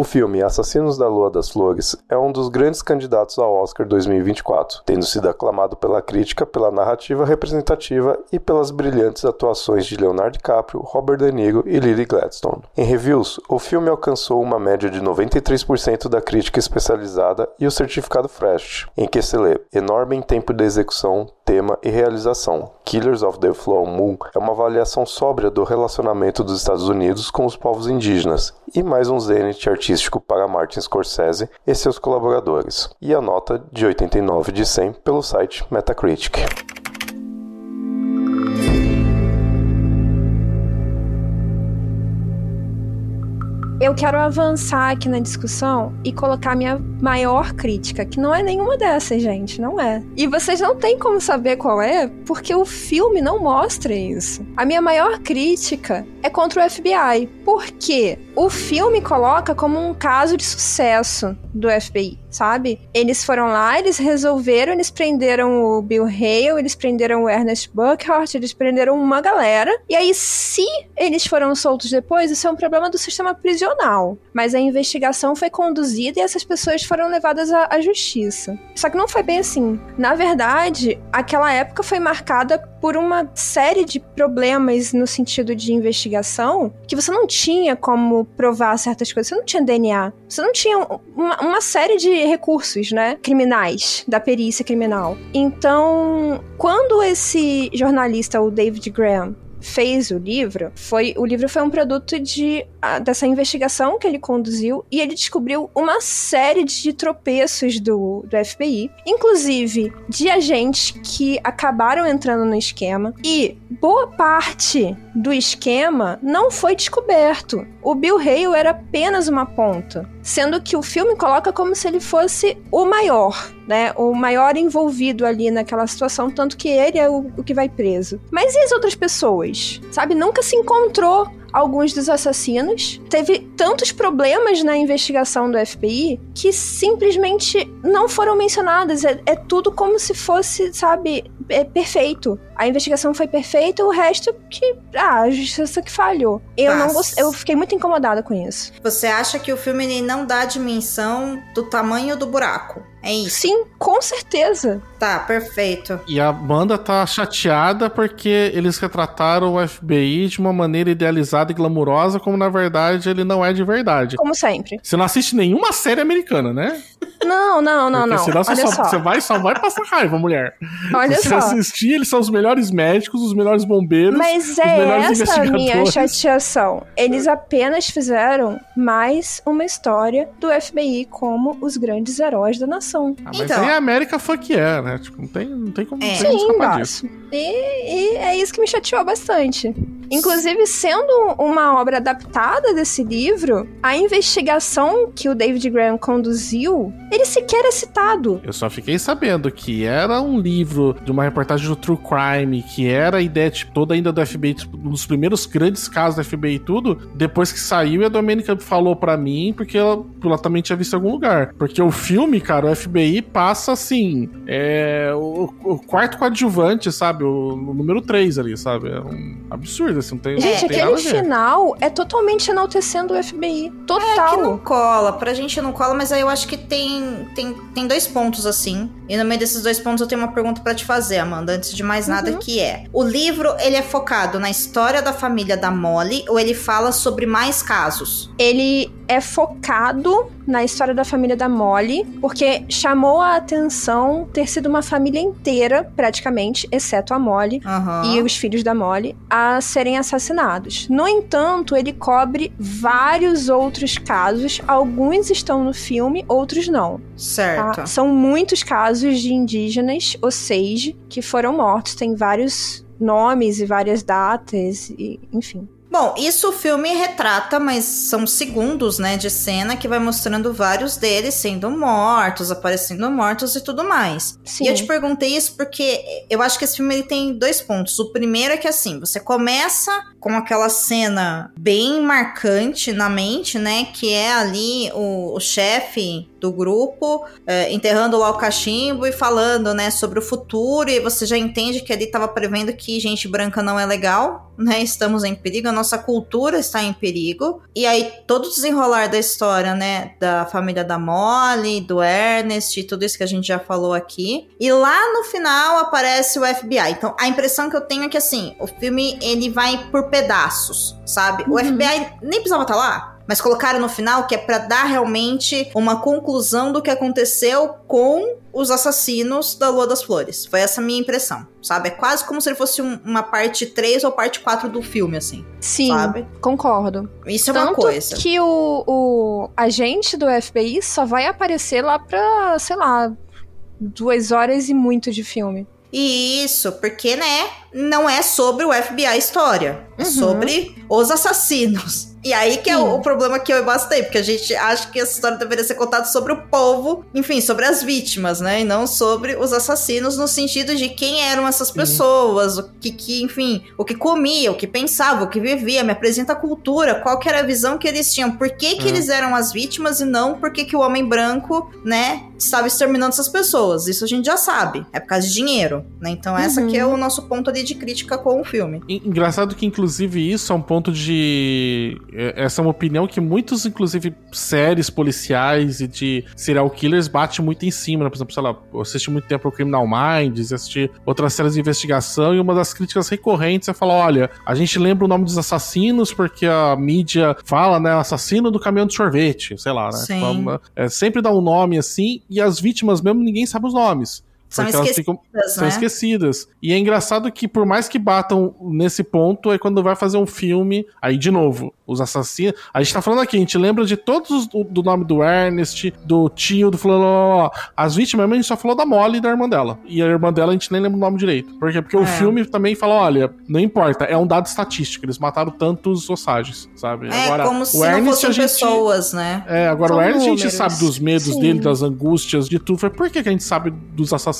O filme Assassinos da Lua das Flores é um dos grandes candidatos ao Oscar 2024, tendo sido aclamado pela crítica pela narrativa representativa e pelas brilhantes atuações de Leonardo DiCaprio, Robert De Niro e Lily Gladstone. Em reviews, o filme alcançou uma média de 93% da crítica especializada e o certificado Fresh, em que se lê enorme em tempo de execução, tema e realização. Killers of the Flower Moon é uma avaliação sóbria do relacionamento dos Estados Unidos com os povos indígenas e mais um zenith artístico para Martin Scorsese e seus colaboradores, e a nota de 89 de 100 pelo site Metacritic. Eu quero avançar aqui na discussão e colocar minha maior crítica, que não é nenhuma dessas, gente, não é. E vocês não têm como saber qual é, porque o filme não mostra isso. A minha maior crítica é contra o FBI, porque o filme coloca como um caso de sucesso do FBI, sabe? Eles foram lá, eles resolveram, eles prenderam o Bill Hale, eles prenderam o Ernest Buckhart, eles prenderam uma galera. E aí, se eles foram soltos depois, isso é um problema do sistema prisional. Mas a investigação foi conduzida e essas pessoas foram levadas à, à justiça. Só que não foi bem assim. Na verdade, aquela época foi marcada por uma série de problemas no sentido de investigação que você não tinha como provar certas coisas. Você não tinha DNA. Você não tinha uma, uma série de recursos, né? Criminais, da perícia criminal. Então, quando esse jornalista, o David Graham, fez o livro, foi o livro foi um produto de a- dessa investigação que ele conduziu e ele descobriu uma série de tropeços do, do FBI, inclusive de agentes que acabaram entrando no esquema e boa parte do esquema não foi descoberto. O Bill Hale era apenas uma ponta, sendo que o filme coloca como se ele fosse o maior, né? O maior envolvido ali naquela situação, tanto que ele é o, o que vai preso. Mas e as outras pessoas? Sabe? Nunca se encontrou alguns dos assassinos. Teve tantos problemas na investigação do FBI que simplesmente não foram mencionadas. É, é tudo como se fosse, sabe, é perfeito. A investigação foi perfeita, o resto que. Ah, a justiça que falhou. Eu não. Eu fiquei muito incomodada com isso. Você acha que o filme não dá dimensão do tamanho do buraco? É isso. Sim, com certeza. Tá, perfeito. E a Amanda tá chateada porque eles retrataram o FBI de uma maneira idealizada e glamurosa, como na verdade ele não é de verdade. Como sempre. Você não assiste nenhuma série americana, né? Não, não, não, Porque não. senão você, Olha só, só. você vai, só vai passar raiva, mulher. Olha Se você só. assistir, eles são os melhores médicos, os melhores bombeiros. Mas os é melhores essa a minha chateação. Eles apenas fizeram mais uma história do FBI como os grandes heróis da nação. Ah, mas Então. aí a América fuck é, né? Tipo, não tem, não tem como, É. não tem como Sim, escapar disso. E, e é isso que me chateou bastante. Inclusive, sendo uma obra adaptada desse livro, a investigação que o David Graham conduziu, ele sequer é citado. Eu só fiquei sabendo que era um livro de uma reportagem do True Crime, que era a ideia tipo, toda ainda do FBI, tipo, um dos primeiros grandes casos do FBI e tudo, depois que saiu a Domênica falou pra mim, porque ela, ela também tinha visto em algum lugar. Porque o filme, cara, o FBI passa assim, é o, o quarto coadjuvante, sabe? O, o número 3 ali, sabe? É um absurdo, assim, não tem, Gente, não tem aquele final é totalmente enaltecendo o FBI. É Total. que não cola, pra gente não cola, mas aí eu acho que tem, tem, tem dois pontos assim. E no meio desses dois pontos eu tenho uma pergunta pra te fazer, Amanda, antes de mais nada, que é: o livro ele é focado na história da família da Molly ou ele fala sobre mais casos? ele é focado na história da família da Molly, porque chamou a atenção ter sido uma família inteira, praticamente, exceto a Molly Aham. e os filhos da Molly, a serem assassinados. No entanto, ele cobre vários outros casos, alguns estão no filme, outros não. tá? Certo. São muitos casos de indígenas, Osage, que foram mortos, tem vários nomes e várias datas, e, enfim. Bom, isso o filme retrata, mas são segundos, né, de cena que vai mostrando vários deles sendo mortos, aparecendo mortos e tudo mais. Sim. E eu te perguntei isso porque eu acho que esse filme ele tem dois pontos. O primeiro é que assim, você começa com aquela cena bem marcante na mente, né, que é ali o, o chefe do grupo é, enterrando lá o cachimbo e falando, né, sobre o futuro e você já entende que ali estava prevendo que gente branca não é legal, né, estamos em perigo, nossa cultura está em perigo. E aí todo o desenrolar da história, né, da família da Molly, do Ernest tudo isso que a gente já falou aqui. E lá no final aparece o FBI. Então a impressão que eu tenho é que assim, o filme ele vai por pedaços, sabe? O FBI nem precisava estar lá. Mas colocaram no final que é pra dar realmente uma conclusão do que aconteceu com os assassinos da Lua das Flores. Foi essa a minha impressão, sabe? É quase como se ele fosse um- uma parte 3 ou parte 4 do filme, assim. Sim, Sabe? concordo. Isso é uma Tanto coisa. que o, o agente do FBI só vai aparecer lá pra, sei lá, duas horas e muito de filme. E Isso, porque, né, não é sobre o FBI a história. É Uhum. sobre os assassinos. E aí que é Sim. o, o problema que eu e Basta tem, porque a gente acha que essa história deveria ser contada sobre o povo, enfim, sobre as vítimas, né? E não sobre os assassinos, no sentido de quem eram essas pessoas, o que, que, enfim, o que comia, o que pensava, o que vivia, me apresenta a cultura, qual que era a visão que eles tinham, por que, que Uhum. eles eram as vítimas e não por que, que o homem branco, né, estava exterminando essas pessoas. Isso a gente já sabe. É por causa de dinheiro, né? Então, essa Uhum. que é o nosso ponto ali de crítica com o filme. En- Engraçado que, inclusive, isso é um ponto de. É- Essa é uma opinião que muitos, inclusive, séries policiais e de serial killers bate muito em cima. Né? Por exemplo, sei lá, eu assisti muito tempo o Criminal Minds, assisti outras séries de investigação, e uma das críticas recorrentes é falar: olha, a gente lembra o nome dos assassinos porque a mídia fala, né? Assassino do caminhão de sorvete, sei lá, né? Tipo, é, sempre dá um nome assim, e as vítimas mesmo ninguém sabe os nomes. São esquecidas, ficam, são né? esquecidas. E é engraçado que, por mais que batam nesse ponto, é quando vai fazer um filme, aí de novo, os assassinos. A gente tá falando aqui, a gente lembra de todos os- do, do nome do Ernest, do tio, do fulano. As vítimas, mesmo, a gente só falou da Molly e da irmã dela. E a irmã dela a gente nem lembra o nome direito. Por quê? Porque o É. filme também fala: olha, não importa, é um dado estatístico. Eles mataram tantos Osages, sabe? É, como se o Ernest a gente. pessoas, né? É, agora São o Ernest a gente números. sabe dos medos Sim. dele, das angústias, de tudo. Foi por que, que a gente sabe dos assassinos?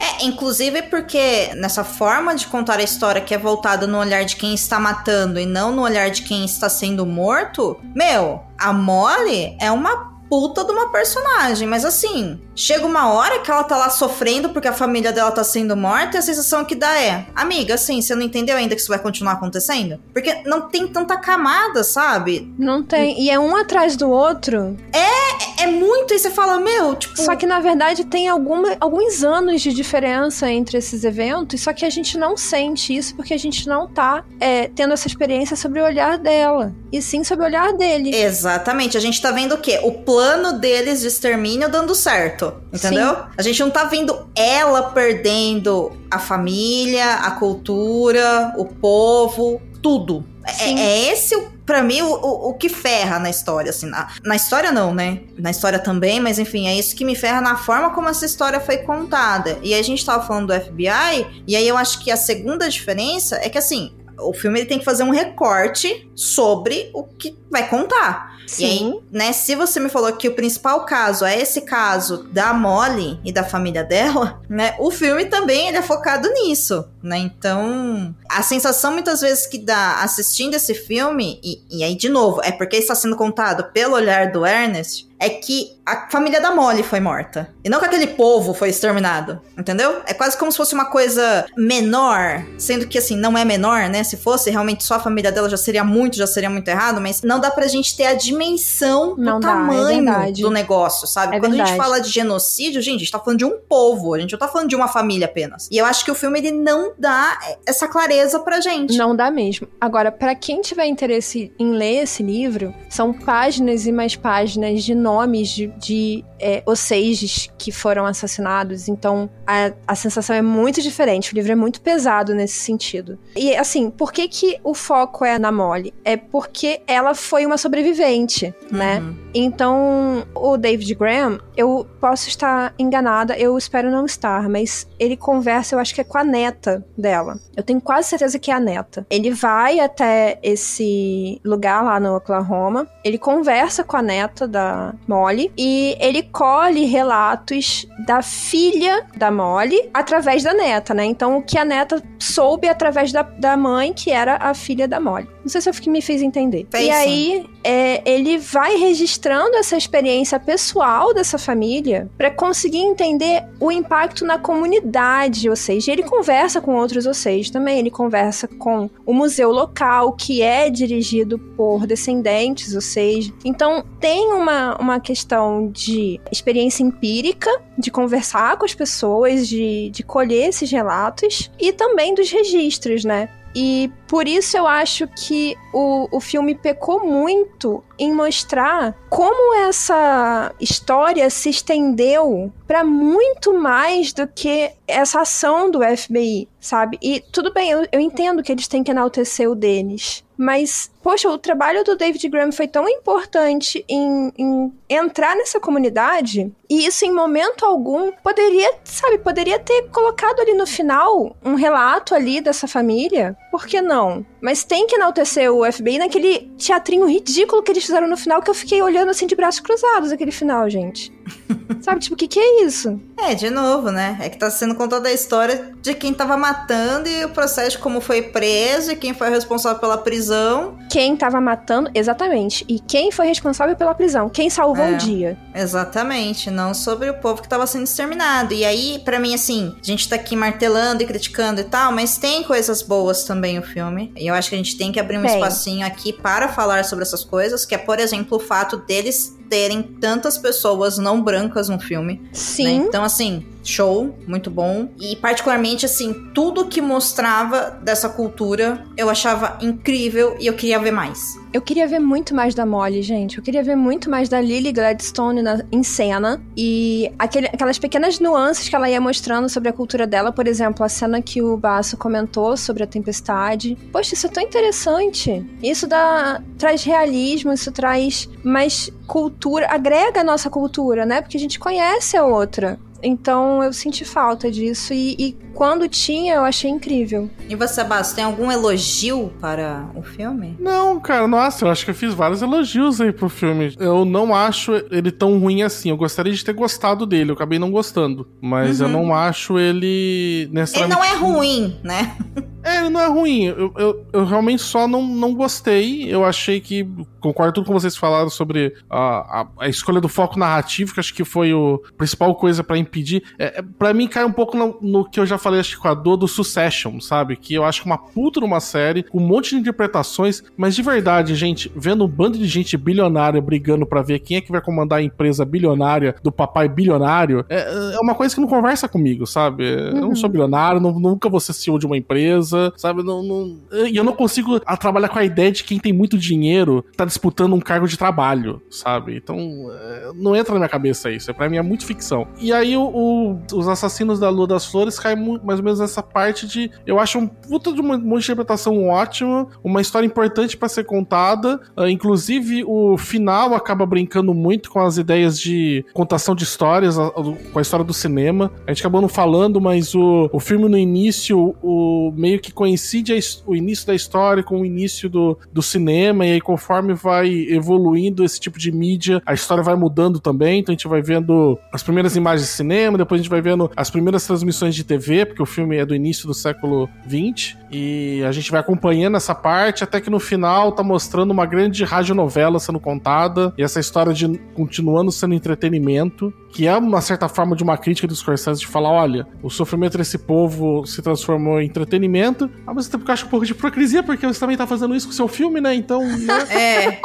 É, inclusive porque nessa forma de contar a história que é voltada no olhar de quem está matando e não no olhar de quem está sendo morto, meu, a Molly é uma puta de uma personagem, mas assim, chega uma hora que ela tá lá sofrendo porque a família dela tá sendo morta e a sensação que dá é, amiga, assim, você não entendeu ainda que isso vai continuar acontecendo? Porque não tem tanta camada, sabe? Não tem. E é um atrás do outro. É, é muito, e você fala, meu, tipo. Só que na verdade tem alguma, alguns anos de diferença entre esses eventos, só que a gente não sente isso porque a gente não tá é, tendo essa experiência sobre o olhar dela. E sim sobre o olhar dele. Exatamente. A gente tá vendo o quê? O plano deles de extermínio dando certo. Entendeu? Sim. A gente não tá vendo ela perdendo a família, a cultura, o povo, tudo. É, Sim. é esse, o- pra mim, o, o, o que ferra na história, assim. Na, na história não, né? Na história também, mas enfim, é isso que me ferra na forma como essa história foi contada. E aí a gente tava falando do FBI, e aí eu acho que a segunda diferença é que, assim, o filme ele tem que fazer um recorte sobre o que vai contar. E aí, Sim. né, se você me falou que o principal caso é esse caso da Molly e da família dela, né, o filme também ele é focado nisso, né? Então, a sensação muitas vezes que dá assistindo esse filme, e, e aí de novo, é porque está sendo contado pelo olhar do Ernest, é que a família da Molly foi morta. E não que aquele povo foi exterminado, entendeu? É quase como se fosse uma coisa menor, sendo que assim, não é menor, né? Se fosse realmente só a família dela já seria muito, já seria muito errado, mas não dá pra gente ter a dimensão do Não dá, é tamanho verdade. do negócio, sabe? É Quando a gente verdade. fala de genocídio, gente, a gente tá falando de um povo, a gente não tá falando de uma família apenas. E eu acho que o filme ele não dá essa clareza pra gente. Não dá mesmo. Agora, pra quem tiver interesse em ler esse livro, são páginas e mais páginas de nomes de, de é, oseiges que foram assassinados. Então, a, a sensação é muito diferente. O livro é muito pesado nesse sentido. E, assim, por que, que o foco é na Molly? É porque ela foi uma sobrevivente, né? Uhum. Então, o David Graham, eu posso estar enganada, eu espero não estar, mas ele conversa, eu acho que é com a neta dela. Eu tenho quase certeza que é a neta. Ele vai até esse lugar lá no Oklahoma, ele conversa com a neta da Molly e ele colhe relatos da filha da Molly através da neta, né? Então, o que a neta soube através da, da mãe, que era a filha da Molly. Não sei se eu fiquei- me fiz entender. E aí, é, ele vai registrando essa experiência pessoal dessa família para conseguir entender o impacto na comunidade, ou seja, ele conversa com outros Osage também, ele conversa com o museu local, que é dirigido por descendentes Osage. Então, tem uma, uma questão de experiência empírica, de conversar com as pessoas, de, de colher esses relatos, e também dos registros, né? E por isso eu acho que o, o filme pecou muito em mostrar como essa história se estendeu para muito mais do que essa ação do FBI, sabe? E tudo bem, eu, eu entendo que eles têm que enaltecer o deles. Mas, poxa, o trabalho do David Graham foi tão importante em, em entrar nessa comunidade, e isso em momento algum poderia, sabe, poderia ter colocado ali no final um relato ali dessa família. Por que não? Mas tem que enaltecer o FBI naquele teatrinho ridículo que eles fizeram no final, que eu fiquei olhando assim de braços cruzados aquele final, gente. [LAUGHS] Sabe, tipo, o que, que é isso? É, de novo, né? É que tá sendo contada a história de quem tava matando e o processo de como foi preso e quem foi responsável pela prisão. Quem tava matando, exatamente. E quem foi responsável pela prisão? Quem salvou É. o dia? Exatamente, não sobre o povo que tava sendo exterminado. E aí, pra mim, assim, a gente tá aqui martelando e criticando e tal, mas tem coisas boas também o filme. E eu acho que a gente tem que abrir um Tem. espacinho aqui para falar sobre essas coisas, que é, por exemplo, o fato deles terem tantas pessoas não brancas no filme. né? Sim. Então, assim, show, muito bom. E particularmente, assim, tudo que mostrava dessa cultura eu achava incrível e eu queria ver mais. Eu queria ver muito mais da Molly, gente. Eu queria ver muito mais da Lily Gladstone na- em cena. E aquele- aquelas pequenas nuances que ela ia mostrando sobre a cultura dela. Por exemplo, a cena que o Basso comentou sobre a tempestade. Poxa, isso é tão interessante. Isso dá, traz realismo, isso traz mais cultura. Agrega a nossa cultura, né? Porque a gente conhece a outra. Então eu senti falta disso. E, e quando tinha, eu achei incrível. E você, Basso, tem algum elogio para o filme? Não, cara, nossa, eu acho que eu fiz vários elogios aí pro filme. Eu não acho ele tão ruim assim. Eu gostaria de ter gostado dele, eu acabei não gostando. Mas eu não acho ele Ele necessariamente. não é ruim, né? É, ele não é ruim. Eu, eu, eu realmente só não, não gostei. Eu achei que. Concordo tudo com vocês falaram sobre a, a, a escolha do foco narrativo, que acho que foi o a principal coisa pra impedir. É, é, para mim, cai um pouco no, no que eu já falei, acho que com a dor do Succession, sabe? Que eu acho que uma puta numa série, com um monte de interpretações, mas de verdade, gente, vendo um bando de gente bilionária brigando pra ver quem é que vai comandar a empresa bilionária do papai bilionário, é, é uma coisa que não conversa comigo, sabe? Eu não sou bilionário, não- nunca vou ser CEO de uma empresa, sabe? Não, não- e eu não consigo trabalhar com a ideia de quem tem muito dinheiro tá disputando um cargo de trabalho, sabe? Então, é, não entra na minha cabeça isso. Pra mim é muito ficção. E aí, o, o- os assassinos da Lua das Flores mu- mais ou menos nessa parte de. Eu acho um puta de uma, uma interpretação ótima, uma história importante pra ser contada. Ah, inclusive, o final acaba brincando muito com as ideias de contação de histórias, a- a- com a história do cinema. A gente acabou não falando, mas o, o filme no início, o meio que coincide a o início da história com o início do, do cinema, e aí conforme vai evoluindo esse tipo de mídia, a história vai mudando também. Então a gente vai vendo as primeiras imagens de cinema, depois a gente vai vendo as primeiras transmissões de TV, porque o filme é do início do século XX, e a gente vai acompanhando essa parte até que no final tá mostrando uma grande radionovela sendo contada, e essa história de continuando sendo entretenimento, que é uma certa forma de uma crítica dos Scorsese de falar, olha, o sofrimento desse povo se transformou em entretenimento, ao mesmo tempo que eu acho um pouco de hipocrisia, porque você também tá fazendo isso com o seu filme, né? Então, né? [LAUGHS] É.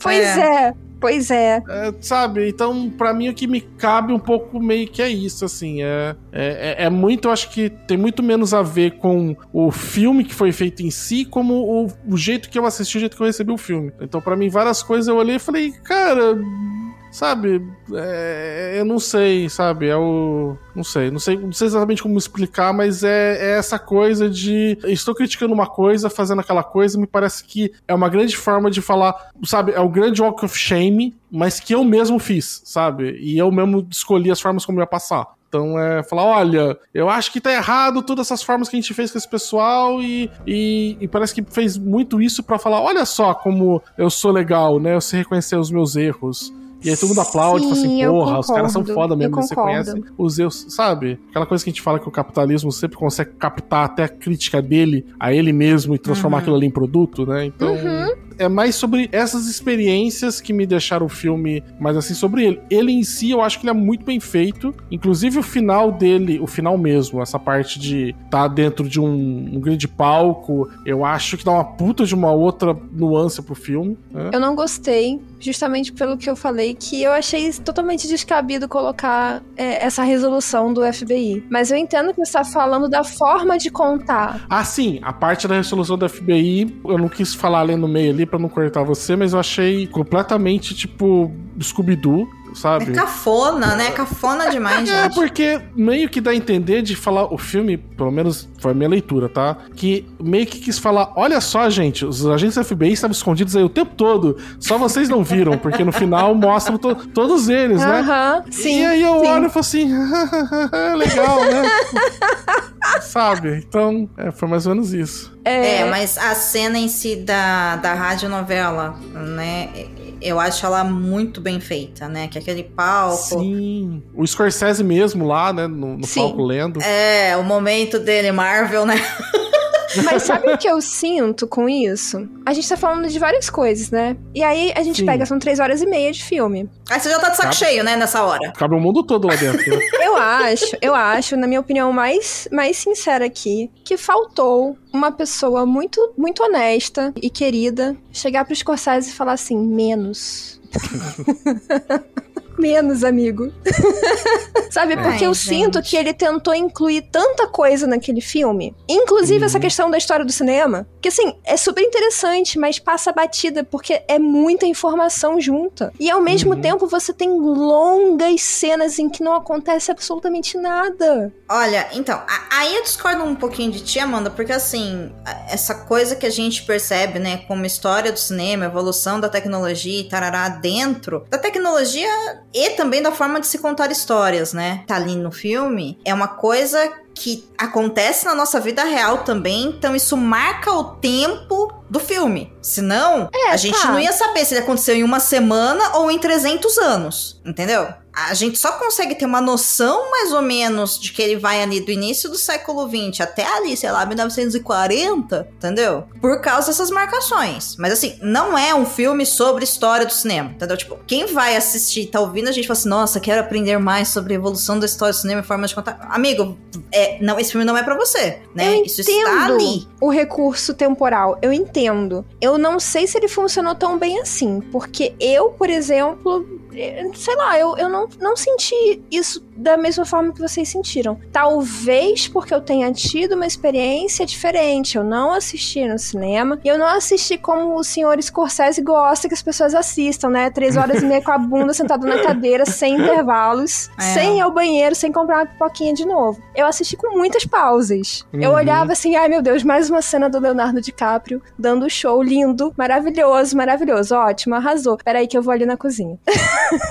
Pois é. Pois é. É, sabe? Então, pra mim, o que me cabe um pouco meio que é isso, assim. É, é, é- é muito, eu acho que tem muito menos a ver com o filme que foi feito em si, como o, o jeito que eu assisti, o jeito que eu recebi o filme. Então, pra mim, várias coisas eu olhei e falei, cara. Sabe, é, eu não sei, sabe? É o. Não sei, não sei, não sei exatamente como explicar, mas é, é essa coisa de. Estou criticando uma coisa, fazendo aquela coisa, me parece que é uma grande forma de falar, sabe? É o grande walk of shame, mas que eu mesmo fiz, sabe? E eu mesmo escolhi as formas como ia passar. Então é falar, olha, eu acho que tá errado todas essas formas que a gente fez com esse pessoal e, e, e parece que fez muito isso pra falar, olha só como eu sou legal, né? Eu sei reconhecer os meus erros. E aí todo mundo aplaude, fala assim, porra, os caras são concordo, foda mesmo, você concordo. conhece os erros, sabe? Aquela coisa que a gente fala que o capitalismo sempre consegue captar até a crítica dele, a ele mesmo, e transformar aquilo ali em produto, né? Então, é mais sobre essas experiências que me deixaram o filme mais assim sobre ele. Ele em si, eu acho que ele é muito bem feito. Inclusive o final dele, o final mesmo, essa parte de estar tá dentro de um, um grande palco, eu acho que dá uma puta de uma outra nuance pro filme. né? Eu não gostei, justamente pelo que eu falei, que eu achei totalmente descabido colocar é, essa resolução do FBI. Mas eu entendo que você está falando da forma de contar. Ah, sim, a parte da resolução do FBI, eu não quis falar ali no meio ali pra não cortar você, mas eu achei completamente tipo Scooby-Doo, sabe? É cafona, né? Cafona demais, [LAUGHS] É, gente. porque meio que dá a entender de falar o filme, pelo menos foi a minha leitura, tá? Que meio que quis falar: olha só, gente, os agentes do FBI estavam escondidos aí o tempo todo, só vocês não viram, porque no final mostram to- todos eles, né? Aham, sim. e aí eu sim. olho e falo assim, [LAUGHS] legal, né? [LAUGHS] Sabe? Então, é, foi mais ou menos isso. É, mas a cena em si da, da radionovela, né? Eu acho ela muito bem feita, né? Que aquele palco. Sim. O Scorsese mesmo lá, né? No, no palco lendo. É, o momento dele, Marvel, né? [LAUGHS] Mas sabe o que eu sinto com isso? A gente tá falando de várias coisas, né? E aí a gente Sim. pega, são três horas e meia de filme. Aí você já tá de saco Tá. cheio, né? Nessa hora. Cabe o mundo todo lá dentro. né? [LAUGHS] Eu acho, eu acho, na minha opinião mais, mais sincera aqui, que faltou uma pessoa muito, muito honesta e querida chegar pro Scorsese e falar assim, menos. [LAUGHS] Menos, amigo. [LAUGHS] Sabe, porque Ai, eu gente. sinto que ele tentou incluir tanta coisa naquele filme. Inclusive essa questão da história do cinema. Que assim, é super interessante, mas passa batida, porque é muita informação junta. E ao mesmo Uhum. tempo você tem longas cenas em que não acontece absolutamente nada. Olha, então, a- aí eu discordo um pouquinho de ti, Amanda, porque assim, a- essa coisa que a gente percebe, né, como história do cinema, evolução da tecnologia e tarará dentro da tecnologia e também da forma de se contar histórias, né? Tá ali no filme, é uma coisa que acontece na nossa vida real também, então isso marca o tempo do filme. Senão, É, a gente tá. não ia saber se ele aconteceu em uma semana ou em 300 anos, entendeu? A gente só consegue ter uma noção mais ou menos de que ele vai ali do início do século 20 até ali, sei lá, 1940, entendeu? Por causa dessas marcações. Mas assim, não é um filme sobre história do cinema, entendeu? Tipo, quem vai assistir, tá ouvindo a gente fala assim, nossa, quero aprender mais sobre a evolução da história do cinema e forma de contar. Amigo, é, não, esse filme não é pra você, né? Eu Isso está ali. o recurso temporal, eu entendo. Eu não sei se ele funcionou tão bem assim, porque eu, por exemplo, sei lá, eu, eu não, não senti isso da mesma forma que vocês sentiram. Talvez porque eu tenha tido uma experiência diferente. Eu não assisti no cinema. E eu não assisti como o senhor Scorsese gosta que as pessoas assistam, né? Três horas e meia com a bunda [LAUGHS] sentada na cadeira, sem [LAUGHS] intervalos, É. sem ir ao banheiro, sem comprar uma pipoquinha de novo. Eu assisti com muitas pausas. Eu Uhum. olhava assim, ai meu Deus, mais uma cena do Leonardo DiCaprio dando show lindo, maravilhoso, maravilhoso, ótimo, arrasou. Peraí que eu vou ali na cozinha.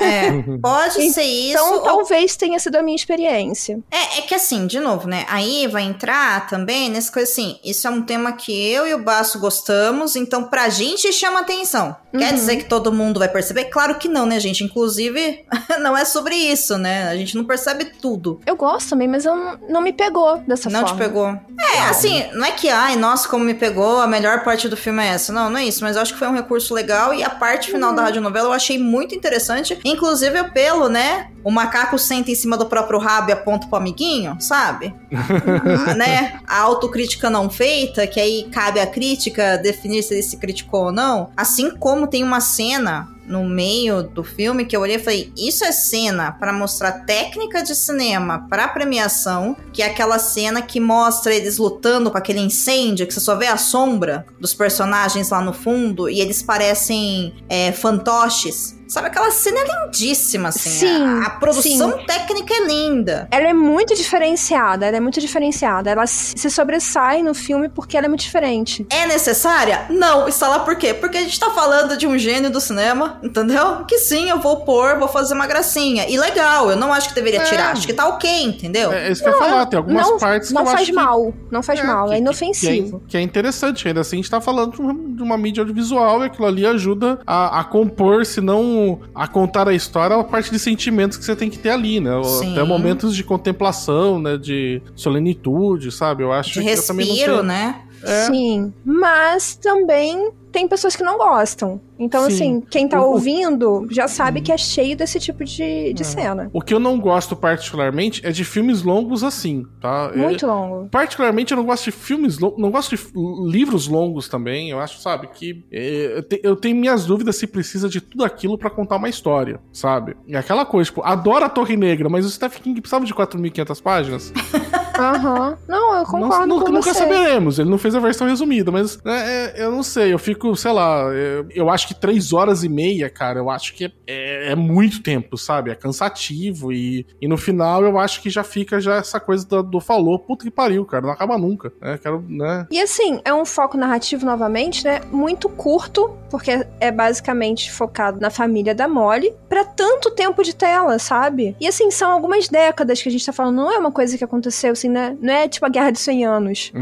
É, [LAUGHS] pode ser isso. Então ou talvez tenha sido a minha experiência. É, é que assim, de novo, né? Aí vai entrar também nessa coisa assim. Isso é um tema que eu e o Baço gostamos, então pra gente chama atenção. Quer Uhum. dizer que todo mundo vai perceber? Claro que não, né, gente? Inclusive, [LAUGHS] não é sobre isso, né? A gente não percebe tudo. Eu gosto também, mas eu não, não me pegou dessa não forma. te pegou. É, assim, não é que, ai, nossa, como me pegou, a melhor parte do filme é essa. Não, não é isso, mas eu acho que foi um recurso legal e a parte final Uhum. da radionovela eu achei muito interessante. Inclusive o pelo, né? O macaco senta em cima do próprio rabo e aponta pro amiguinho, sabe? Ah, [LAUGHS] né? A autocrítica não feita, que aí cabe a crítica definir se ele se criticou ou não. Assim como tem uma cena no meio do filme que eu olhei e falei: Isso é cena para mostrar técnica de cinema para premiação, que é aquela cena que mostra eles lutando com aquele incêndio, que você só vê a sombra dos personagens lá no fundo e eles parecem é, fantoches. Sabe, aquela cena é lindíssima, assim. Sim, a, a produção técnica é linda. Ela é muito diferenciada, ela é muito diferenciada. Ela se sobressai no filme porque ela é muito diferente. É necessária? Não. Está lá por quê? Porque a gente tá falando de um gênio do cinema, entendeu? Que sim, eu vou pôr, vou fazer uma gracinha. E legal, eu não acho que deveria É. tirar. Acho que tá ok, entendeu? É, é isso que eu ia falar, tem algumas não partes que não eu faz acho que- mal, não faz É, mal, que- é inofensivo. Que é, que é interessante, ainda assim a gente tá falando de uma, de uma mídia audiovisual e aquilo ali ajuda a, a compor, se não a contar a história, a parte de sentimentos que você tem que ter ali, né? Sim. Até momentos de contemplação, né? De solenitude, sabe? Eu acho de que eu também não respiro, tenho- né? É. Sim, mas também tem pessoas que não gostam. Então, Sim. assim, quem tá O- ouvindo já sabe que é cheio desse tipo de, de cena. O que eu não gosto particularmente é de filmes longos assim, tá? Eu- Muito longo. Particularmente, eu não gosto de filmes longos, não gosto de livros longos também. Eu acho, sabe, que é, eu, te- eu tenho minhas dúvidas se precisa de tudo aquilo pra contar uma história, sabe? E aquela coisa, tipo, adoro a Torre Negra, mas o Stephen King precisava de 4.500 páginas? [LAUGHS] Aham. Não, eu concordo Nós com nunca, você. saberemos. Ele não fez a versão resumida, mas né, é, eu não sei. Eu fico, sei lá, eu, eu acho que três horas e meia, cara, eu acho que é, é- é muito tempo, sabe? É cansativo e, e no final eu acho que já fica já essa coisa do, do falou, puta que pariu, cara, não acaba nunca. Né? Quero, né? E assim, é um foco narrativo novamente, né? Muito curto, porque é basicamente focado na família da Molly, pra tanto tempo de tela, sabe? E assim, são algumas décadas que a gente tá falando, não é uma coisa que aconteceu assim, né? Não é tipo a Guerra de 100 anos.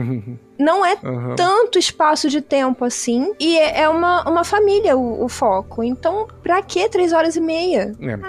Não é Aham. tanto espaço de tempo assim, e é uma, uma família o, o foco. Então, pra que três horas e meia? É.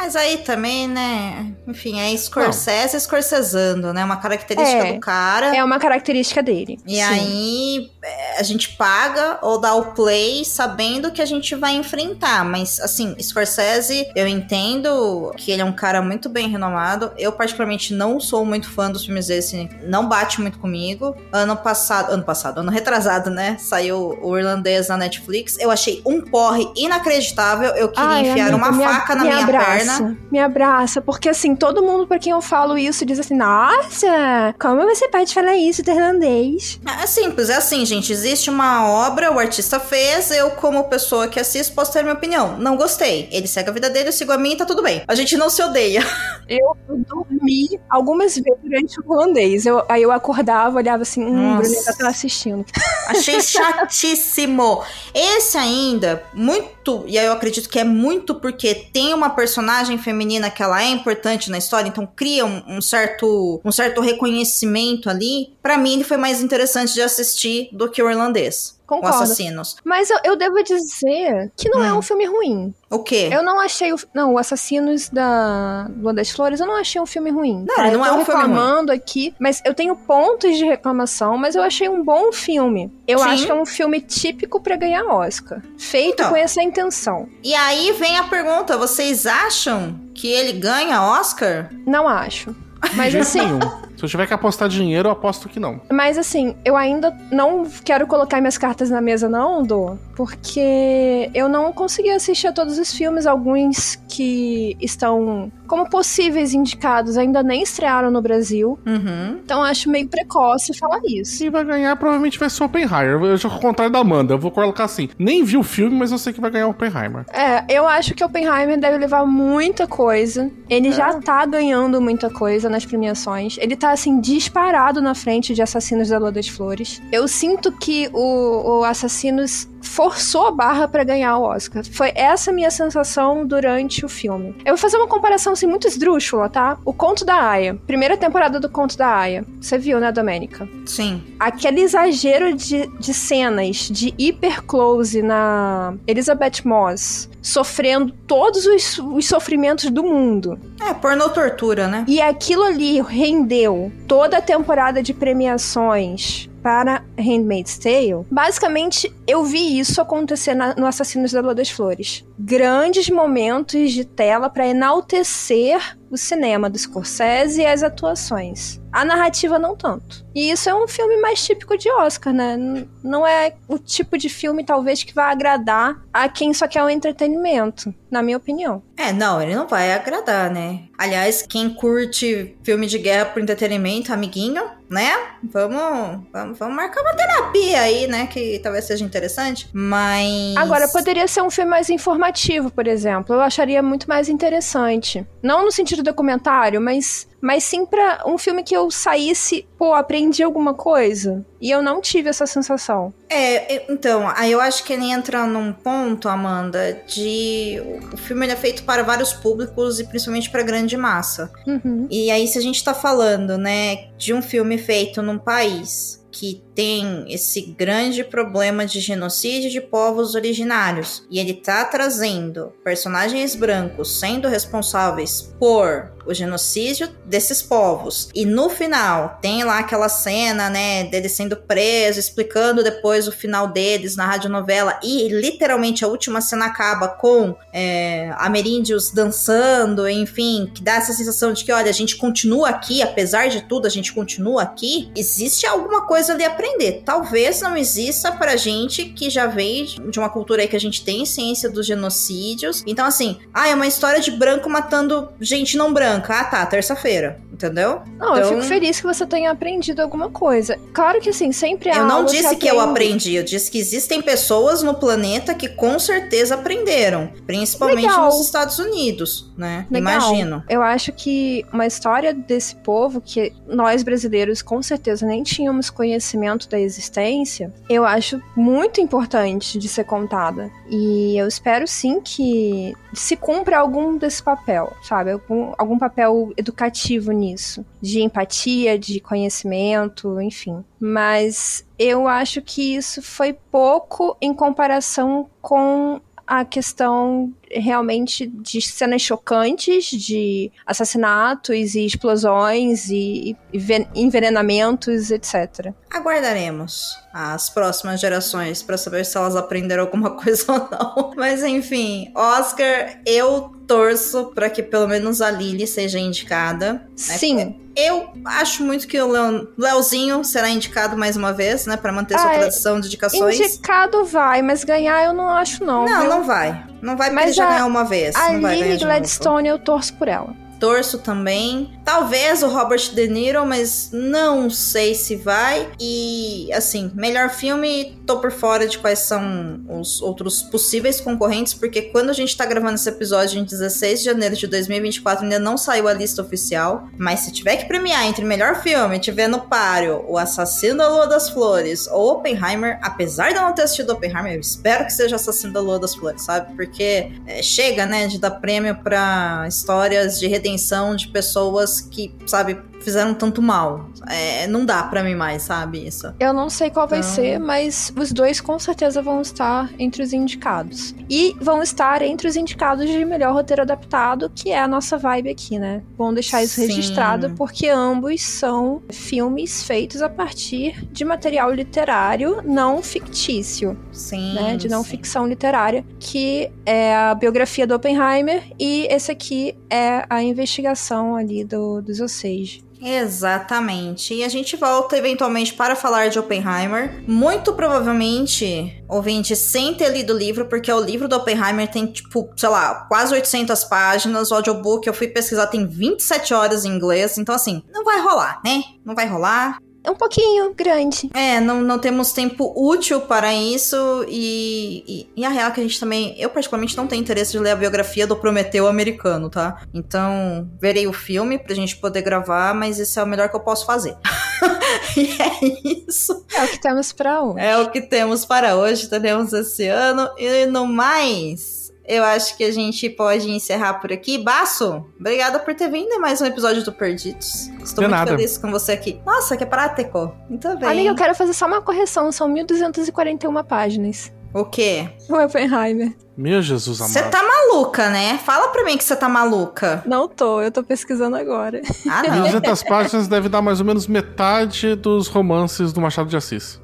Mas aí também, né? Enfim, é Scorsese escorcesando, né? Uma característica É. do cara. É uma característica dele. E Sim. aí é, a gente paga ou dá o play sabendo que a gente vai enfrentar. Mas assim, Scorsese, eu entendo que ele é um cara muito bem renomado. Eu, particularmente, não sou muito fã dos filmes desse, não bate muito comigo. Ano passado, ano passado, ano retrasado, né? Saiu o irlandês na Netflix. Eu achei um porre inacreditável. Eu queria Ai, enfiar uma me faca na me minha abraça, perna. Me abraça, porque assim, todo mundo pra quem eu falo isso diz assim: Nossa, como você pode falar isso do irlandês? É simples, é assim, gente. existe uma obra, o artista fez, eu, como pessoa que assisto, posso ter minha opinião. Não gostei. Ele segue a vida dele, eu sigo a minha e tá tudo bem. A gente não se odeia. [LAUGHS] Eu dormi algumas vezes durante o holandês. Eu, aí eu acordava, olhava assim, hum. Bruneta tá assistindo. [LAUGHS] Achei chatíssimo. Esse ainda, muito, e aí eu acredito que é muito porque tem uma personagem feminina que ela é importante na história, então cria um, um certo, um certo reconhecimento ali. Pra mim, ele foi mais interessante de assistir do que o irlandês. O Concordo. Assassinos. Mas eu, eu devo dizer que não é Hum. um filme ruim. O quê? Eu não achei o. Não, o Assassinos da Lua das Flores, eu não achei um filme ruim. Não, tá? ele não eu é tô um filme reclamando aqui, mas eu tenho pontos de reclamação, mas eu achei um bom filme. Eu Sim. acho que é um filme típico pra ganhar Oscar. Feito Então. com essa intenção. E aí vem a pergunta: vocês acham que ele ganha Oscar? Não acho. Mas assim. Se eu tiver que apostar dinheiro, eu aposto que não. Mas assim, eu ainda não quero colocar minhas cartas na mesa, não, Dô, porque eu não consegui assistir a todos os filmes, alguns que estão como possíveis indicados ainda nem estrearam no Brasil. Uhum. Então eu acho meio precoce falar isso. Quem vai ganhar provavelmente vai ser o Oppenheimer. Eu já ao contrário da Amanda. Eu vou colocar assim. Nem vi o filme, mas eu sei que vai ganhar o Oppenheimer. É, eu acho que Oppenheimer deve levar muita coisa. Ele já tá ganhando muita coisa nas premiações. Ele tá, assim, disparado na frente de Assassinos da Lua das Flores. Eu sinto que o, o Assassinos forçou a barra pra ganhar o Oscar. Foi essa a minha sensação durante o filme. Eu vou fazer uma comparação, assim, muito esdrúxula, tá? O Conto da Aya. Primeira temporada do Conto da Aya. Você viu, né, Domênica? Sim. aquele exagero de, de cenas de hiper close na Elizabeth Moss sofrendo todos os, os sofrimentos do mundo. É, pornô tortura, né? E aquilo ali rendeu toda a temporada de premiações para Handmaid's Tale. Basicamente, eu vi isso acontecer na- no Assassinos da Lua das Flores. Grandes momentos de tela para enaltecer o cinema do Scorsese e as atuações. A narrativa não tanto. E isso é um filme mais típico de Oscar, né? Não é o tipo de filme, talvez, que vai agradar a quem só quer o entretenimento, na minha opinião. É, não, ele não vai agradar, né? Aliás, quem curte filme de guerra por entretenimento, amiguinho, né? Vamos, vamos, vamos marcar uma terapia aí, né? Que talvez seja interessante. Mas. Agora, poderia ser um filme mais informativo, por exemplo. Eu acharia muito mais interessante. Não no sentido documentário, mas, mas sim pra um filme que eu saísse, pô, aprendi alguma coisa. E eu não tive essa sensação. É, então, aí eu acho que ele entra num ponto, Amanda, de. O filme ele é feito para vários públicos e principalmente para grande massa. Uhum. E aí, se a gente tá falando, né, de um filme feito num país que tem esse grande problema de genocídio de povos originários. E ele tá trazendo personagens brancos sendo responsáveis por o genocídio desses povos. E no final tem lá aquela cena, né, deles sendo presos, explicando depois o final deles na radionovela. E literalmente a última cena acaba com é, ameríndios dançando, enfim, que dá essa sensação de que, olha, a gente continua aqui, apesar de tudo, a gente continua aqui. Existe alguma coisa ali a aprender. Talvez não exista pra gente que já veio de uma cultura aí que a gente tem ciência dos genocídios. Então, assim, ah, é uma história de branco matando gente não branca. Ah, tá, terça-feira. Entendeu? Não, eu Então- fico feliz que você tenha aprendido alguma coisa. Claro que assim, sempre há Eu não disse que eu aprendi, eu disse que existem pessoas no planeta que com certeza aprenderam, principalmente Legal. nos Estados Unidos, né? Legal. Imagino. Eu acho que uma história desse povo, que nós brasileiros com certeza nem tínhamos conhecimento da existência, eu acho muito importante de ser contada. E eu espero sim que se cumpra algum desse papel, sabe? Algum, algum papel educativo nisso. De empatia, de conhecimento, enfim. Mas eu acho que isso foi pouco em comparação com a questão realmente de cenas chocantes, de assassinatos e explosões e ven- envenenamentos, etc. Aguardaremos as próximas gerações pra saber se elas aprenderam alguma [LAUGHS] coisa ou não. Mas enfim, Oscar, eu torço pra que pelo menos a Lily seja indicada. né? Sim. Eu acho muito que o Leon- Leozinho será indicado mais uma vez, né, Pra manter sua Ah, é. tradição de indicações. Indicado vai, mas ganhar eu não acho não. Não, viu? não vai. Não vai porque Mas ele já ganhou uma vez. A Lily. Gladstone eu torço por ela. Torço também. Talvez o Robert De Niro, mas não sei se vai. E, assim, melhor filme, tô por fora de quais são os outros possíveis concorrentes, porque quando a gente tá gravando esse episódio em 16 de janeiro de 2024, ainda não saiu a lista oficial. Mas se tiver que premiar entre melhor filme, tiver no páreo O Assassino da Lua das Flores ou Oppenheimer, apesar de eu não ter assistido Oppenheimer, eu espero que seja Assassino da Lua das Flores, sabe? Porque é, chega, né, de dar prêmio pra histórias de redenção de pessoas que, sabe, fizeram tanto mal. É, não dá pra mim mais, sabe, isso. Eu não sei qual vai Então- ser, mas os dois com certeza vão estar entre os indicados. E vão estar entre os indicados de melhor roteiro adaptado, que é a nossa vibe aqui, né? Vamos deixar isso Sim. registrado, porque ambos são filmes feitos a partir de material literário não fictício, Sim. né? De não sim. ficção literária, que é a biografia do Oppenheimer, e esse aqui é a investigação ali do, dos Osage. Exatamente. E a gente volta eventualmente para falar de Oppenheimer. Muito provavelmente, ouvinte, sem ter lido o livro, porque o livro do Oppenheimer tem, tipo, sei lá, quase 800 páginas. O audiobook eu fui pesquisar tem 27 horas em inglês. Então, assim, não vai rolar, né? Não vai rolar. É um pouquinho grande. É, não, não temos tempo útil para isso e, e, e a real é que a gente também, eu particularmente não tenho interesse de ler a biografia do Prometeu americano, tá? Então, verei o filme pra gente poder gravar, mas esse é o melhor que eu posso fazer. [LAUGHS] e é isso. É o que temos pra hoje. É o que temos para hoje, teremos esse ano. E no mais, eu acho que a gente pode encerrar por aqui. Baço, obrigada por ter vindo em mais um episódio do Perdidos. Estou De muito nada. feliz com você aqui. Nossa, que prático. Muito bem. Amiga, eu quero fazer só uma correção. São 1.241 páginas. O quê? O Oppenheimer. Meu Jesus amado. Você tá maluca, né? Fala pra mim que você tá maluca. Não tô, eu tô pesquisando agora. Ah, não. 200 páginas deve dar mais ou menos metade dos romances do Machado de Assis.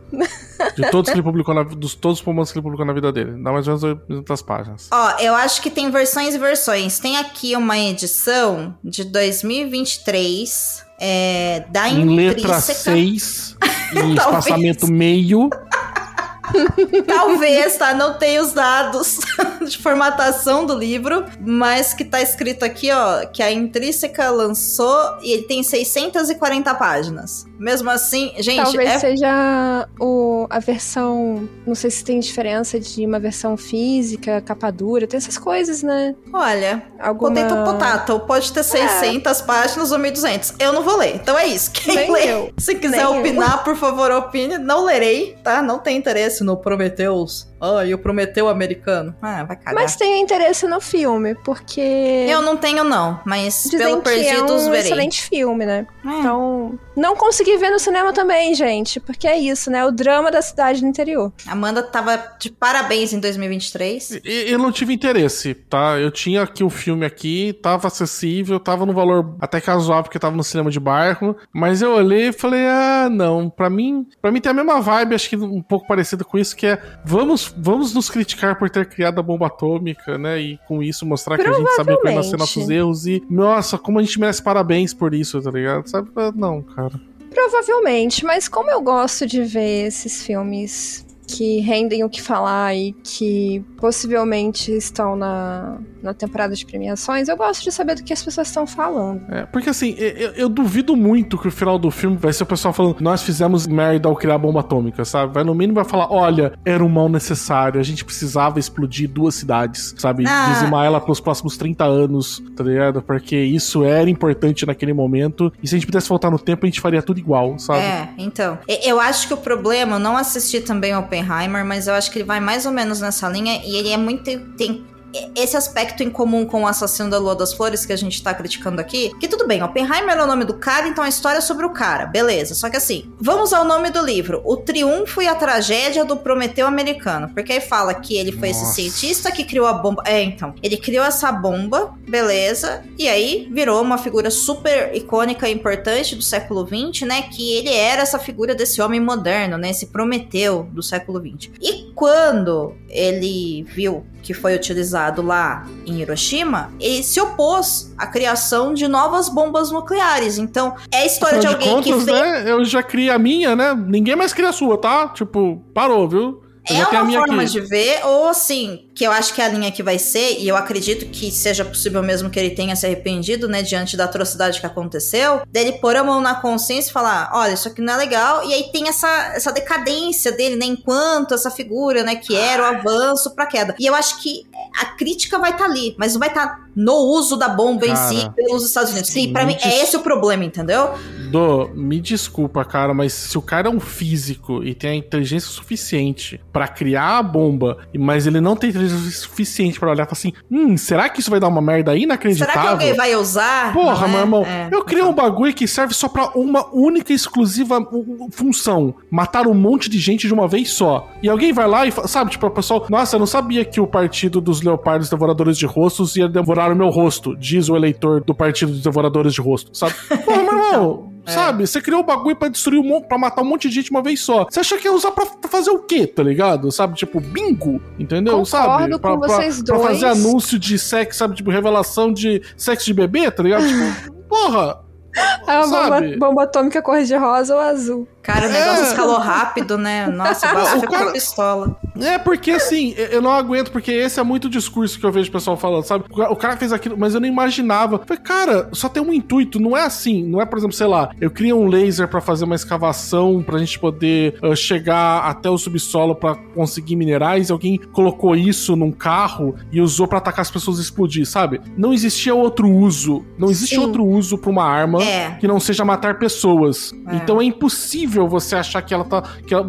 De todos que ele publicou na, dos todos os romances que ele publicou na vida dele. Dá mais ou menos 200 páginas. Ó, eu acho que tem versões e versões. Tem aqui uma edição de 2023 é, da Em letra Intrínseca. 6 e espaçamento meio. [LAUGHS] Talvez, tá? Não tem os dados [LAUGHS] de formatação do livro, mas que tá escrito aqui, ó, que a Intrínseca lançou e ele tem 640 páginas. Mesmo assim, gente, Talvez é seja o, a versão. Não sei se tem diferença de uma versão física, capa dura, tem essas coisas, né? Olha, Alguma... Potato Potato, pode ter 600 páginas ou 1200. Eu não vou ler. Então é isso. Quem Nem lê, eu. se quiser Nem eu. opinar, por favor, opine. Não lerei, tá? Não tem interesse no Prometheus. Ah, e o Prometeu americano. Ah, vai cagar. Mas tenho interesse no filme, porque. Eu não tenho, não. Mas Dizem pelo que é Perdidos, um verei. excelente filme, né? É. Então, não consegui ver no cinema também, gente. Porque é isso, né? O drama da cidade no interior. Amanda tava de parabéns em 2023. E- Eu não tive interesse, tá? Eu tinha aqui o filme aqui, tava acessível, tava no valor até casual, porque tava no cinema de bairro. Mas eu olhei e falei, ah, não. Pra mim, para mim tem a mesma vibe, acho que um pouco parecida com isso, que é vamos, vamos nos criticar por ter criado a bomba atômica, né? E com isso mostrar que a gente sabe reconhecer nossos erros. E, nossa, como a gente merece parabéns por isso, tá ligado? Sabe? Ah, Não, cara. Provavelmente, mas como eu gosto de ver esses filmes que rendem o que falar e que possivelmente estão na, na temporada de premiações, eu gosto de saber do que as pessoas estão falando. É, porque assim, eu, eu- duvido muito que o final do filme vai ser o pessoal falando, nós fizemos merda ao criar a bomba atômica, sabe? Vai no mínimo vai falar, olha, era um mal necessário, a gente precisava explodir duas cidades, sabe? Ah. Dizimar ela pelos próximos 30 anos, tá ligado? Porque isso era importante naquele momento, e se a gente pudesse voltar no tempo, a gente faria tudo igual, sabe? É, então. Eu acho que o problema, eu não assisti também ao Oppenheimer, mas eu acho que ele vai mais ou menos nessa linha e ele é muito. Tem esse aspecto em comum com o assassino da Lua das Flores que a gente tá criticando aqui. Que tudo bem, Oppenheimer é o nome do cara, então a história é sobre o cara, beleza. Só que assim, vamos ao nome do livro: O Triunfo e a Tragédia do Prometeu Americano. Porque aí fala que ele foi esse Nossa. cientista que criou a bomba. É, então. Ele criou essa bomba, beleza. E aí virou uma figura super icônica e importante do século XX, né? Que ele era essa figura desse homem moderno, né? Esse Prometeu do século XX. E quando ele viu que foi utilizado lá em Hiroshima, ele se opôs à criação de novas bombas nucleares. Então, é a história de Afinal alguém que contas, fez. né? Eu já criei a minha, né? Ninguém mais cria a sua, tá? Tipo, parou, viu? Eu É uma forma aqui. de ver, ou assim, que eu acho que a linha que vai ser, e eu acredito que seja possível mesmo que ele tenha se arrependido, né, diante da atrocidade que aconteceu, dele pôr a mão na consciência e falar: olha, isso aqui não é legal, e aí tem essa, essa decadência dele, né, enquanto essa figura, né, que era o avanço pra queda. E eu acho que a crítica vai estar ali, mas não vai estar no uso da bomba em si Cara, pelos Estados Unidos. Sim, pra mim, muitos- é esse o problema, entendeu? Dô, me desculpa, cara, mas se o cara é um físico e tem a inteligência suficiente pra criar a bomba, mas ele não tem inteligência suficiente pra olhar e falar assim: hum, será que isso vai dar uma merda inacreditável? Será que alguém vai usar? Porra, é? meu irmão, É. eu criei um bagulho que serve só pra uma única e exclusiva função: matar um monte de gente de uma vez só. E alguém vai lá e sabe, tipo, o pessoal, nossa, eu não sabia que o partido dos leopardos devoradores de rostos ia devorar o meu rosto, diz o eleitor do partido dos devoradores de rosto, sabe? [LAUGHS] Porra, meu irmão. É. Sabe, você criou um bagulho pra destruir um monte, pra matar um monte de gente uma vez só. Você acha que ia usar pra, fazer o quê, tá ligado? Sabe, tipo, bingo, entendeu? Concordo sabe? com pra, pra- pra fazer anúncio de sexo, sabe, tipo, revelação de sexo de bebê, tá ligado? Tipo, [LAUGHS] porra, É uma bomba, bomba atômica cor de rosa ou azul. Cara, o negócio É. escalou rápido, né? Nossa, O ficou cara- pistola. É porque assim, eu- não aguento, porque esse é muito discurso que eu vejo o pessoal falando, sabe? O ca- O cara fez aquilo, mas eu não imaginava. Falei, cara, só tem um intuito, não é assim. Não é, por exemplo, sei lá, eu crio um laser pra fazer uma escavação pra gente poder ah, chegar até o subsolo pra conseguir minerais e alguém colocou isso num carro e usou pra atacar as pessoas e explodir, sabe? Não existia outro uso. Não existe Sim. outro uso pra uma arma É. que não seja matar pessoas. É. Então é impossível você achar que ela tá. que, ela-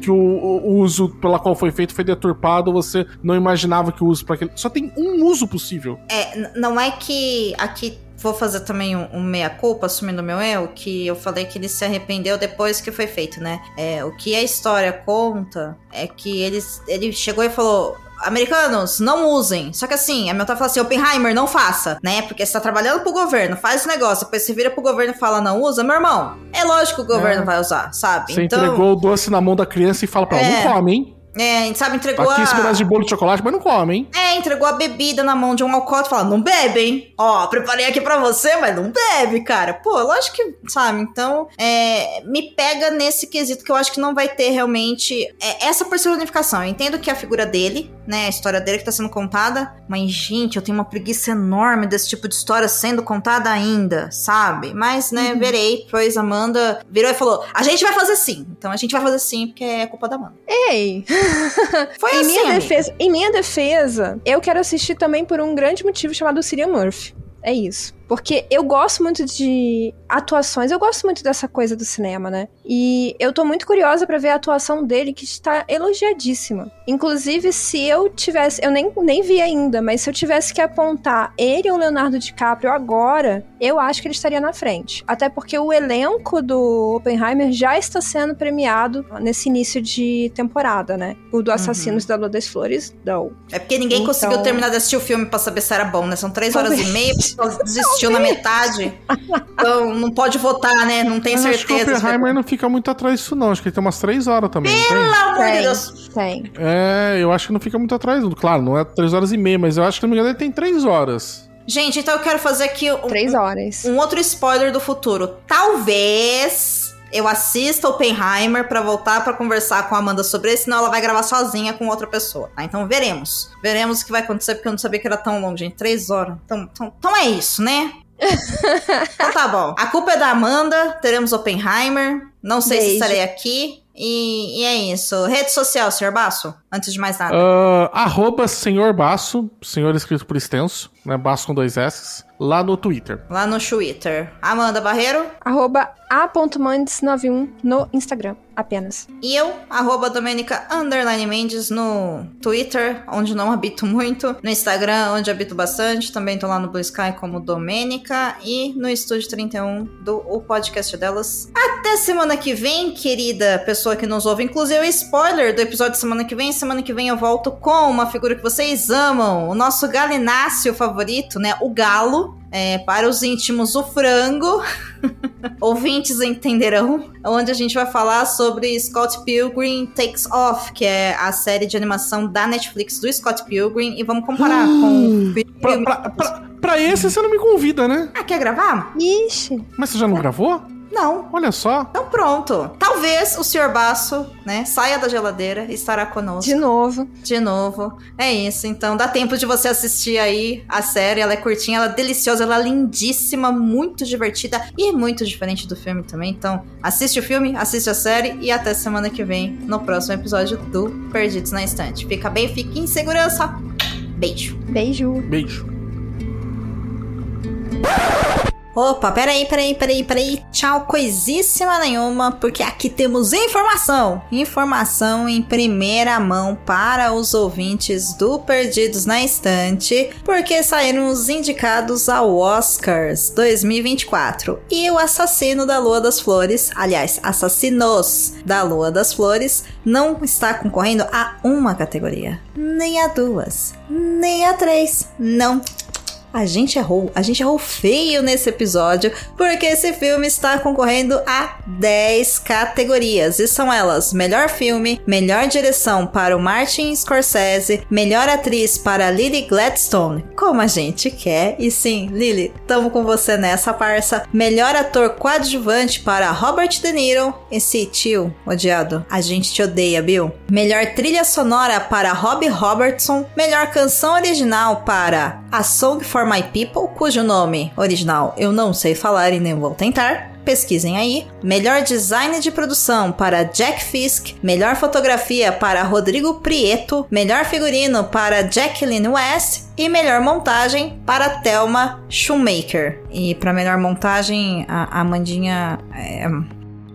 que o, o uso pela qual foi feito foi deturpado, você não imaginava que o uso para aquele. Só tem um uso possível. É, não é que aqui vou fazer também um, um meia-culpa, assumindo o meu eu, que eu falei que ele se arrependeu depois que foi feito, né? É, o que a história conta é que ele, ele chegou e falou. Americanos, não usem. Só que assim, a minha tá falando assim, Oppenheimer, não faça, né? Porque você tá trabalhando pro governo, faz o negócio, depois você vira pro governo e fala, não usa, meu irmão. É lógico que o governo É. vai usar, sabe? Você entregou o doce na mão da criança e fala pra ela, É. não come, hein? É, sabe, entregou Aqui esse a... pedaço de bolo de chocolate, mas não come, hein? É, entregou a bebida na mão de um alcoólatra e falou, não bebe, hein? Ó, preparei aqui pra você, mas não bebe, cara. Pô, lógico que, sabe? Então, é, me pega nesse quesito que eu acho que não vai ter realmente é, essa personificação. Eu entendo que é a figura dele, né, a história dele que tá sendo contada, mas, gente, eu tenho uma preguiça enorme desse tipo de história sendo contada ainda, sabe? Mas, né, verei. Pois a Amanda virou e falou, a gente vai fazer sim. Então, a gente vai fazer sim, porque é culpa da Amanda. Ei, [LAUGHS] [LAUGHS] Foi em assim, minha defesa, em minha defesa, eu quero assistir também por um grande motivo chamado Cillian Murphy. É isso. Porque eu gosto muito de atuações, eu gosto muito dessa coisa do cinema, né? E eu tô muito curiosa pra ver a atuação dele, que está elogiadíssima. Inclusive, se eu tivesse. Eu nem, nem vi ainda, mas se eu tivesse que apontar ele ou Leonardo DiCaprio agora, eu acho que ele estaria na frente. Até porque o elenco do Oppenheimer já está sendo premiado nesse início de temporada, né? O do Assassinos da Lua das Flores, não. É porque ninguém Então- conseguiu terminar de assistir o filme pra saber se era bom, né? São três horas e meia, a pessoa [LAUGHS] desistiu na metade. Então não pode votar, né? Não tem Mas acho que o certeza. Oppenheimer não fica muito atrás disso, não. Acho que ele tem umas três horas também. Pelo amor de Deus. tem. É, eu acho que não fica muito atrás. Claro, não é três horas e meia, mas eu acho que, me engano, ele tem três horas. Gente, então eu quero fazer aqui um, Três horas. um outro spoiler do futuro. Talvez eu assista Oppenheimer pra voltar pra conversar com a Amanda sobre isso, senão ela vai gravar sozinha com outra pessoa. tá? Então veremos. Veremos o que vai acontecer, porque eu não sabia que era tão longo, gente. Três horas. Então, então, então é isso, né? [LAUGHS] então tá bom. A culpa é da Amanda. Teremos Oppenheimer. Não sei se Beijo. estarei aqui. E, e é isso. Rede social, Sr. Basso? Antes de mais nada. Ah, arroba senhor Basso, senhor escrito por extenso, né? Basso com dois S, lá no Twitter. Lá no Twitter. Amanda Barreiro. Arroba a.mandes91 no Instagram, apenas. E eu, arroba Domenica Underline Mendes no Twitter, onde não habito muito. No Instagram, onde habito bastante. Também tô lá no Blue Sky como Domênica. E no Estúdio 31 do o podcast delas. Até semana que vem, querida pessoa que nos ouve. Inclusive, spoiler do episódio de semana que vem. Semana que vem eu volto com uma figura que vocês amam. O nosso galináceo favorito, né? O galo. É, para os íntimos, o frango. [LAUGHS] Ouvintes entenderão. Onde a gente vai falar sobre Scott Pilgrim Takes Off, que é a série de animação da Netflix do Scott Pilgrim. E vamos comparar com o Pra, pra, pra, pra esse você não me convida, né? Ah, quer gravar? Ixi, Mas você já não gravou? Não. Olha só. Então pronto. Talvez o Sr. Baço, né, saia da geladeira e estará conosco. De novo. De novo. É isso. Então dá tempo de você assistir aí a série. Ela é curtinha, ela é deliciosa, ela é lindíssima, muito divertida e muito diferente do filme também. Então assiste o filme, assiste a série e até semana que vem no próximo episódio do Perdidos na Estante. Fica bem, fique em segurança. Beijo. Beijo. Beijo. Opa, peraí, peraí, peraí, peraí. Tchau, coisíssima nenhuma, porque aqui temos informação. Informação em primeira mão para os ouvintes do Perdidos na Estante, porque saíram os indicados ao Oscars 2024. E o assassino da Lua das Flores, aliás, assassinos da Lua das Flores, não está concorrendo a uma categoria, nem a duas, nem a três. Não a gente errou, a gente errou feio nesse episódio, porque esse filme está concorrendo a 10 categorias, e são elas: melhor filme, melhor direção para o Martin Scorsese, melhor atriz para Lily Gladstone, como a gente quer, e sim, Lily, tamo com você nessa parça. Melhor ator coadjuvante para Robert De Niro, esse tio odiado, a gente te odeia, Bill. Melhor trilha sonora para Robbie Robertson, melhor canção original para A Song for My People, cujo nome original eu não sei falar e nem vou tentar. Pesquisem aí. Melhor design de produção para Jack Fisk, melhor fotografia para Rodrigo Prieto, melhor figurino para Jacqueline West e melhor montagem para Thelma Shoemaker. E para melhor montagem, a Amandinha é...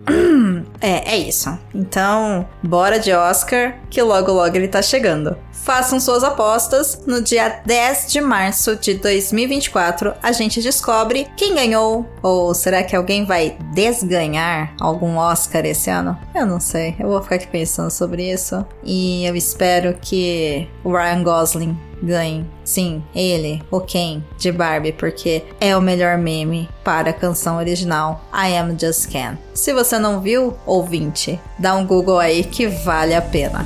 [CLEARS THROAT] É, é isso. Então, bora de Oscar, que logo logo ele tá chegando. Façam suas apostas. No dia 10 de março de 2024, a gente descobre quem ganhou. Ou será que alguém vai desganhar algum Oscar esse ano? Eu não sei. Eu vou ficar aqui pensando sobre isso. E eu espero que o Ryan Gosling ganhe. Sim, ele, o Ken, de Barbie, porque é o melhor meme para a canção original I Am Just Ken. Se você não viu, ouvinte, dá um Google aí que vale a pena.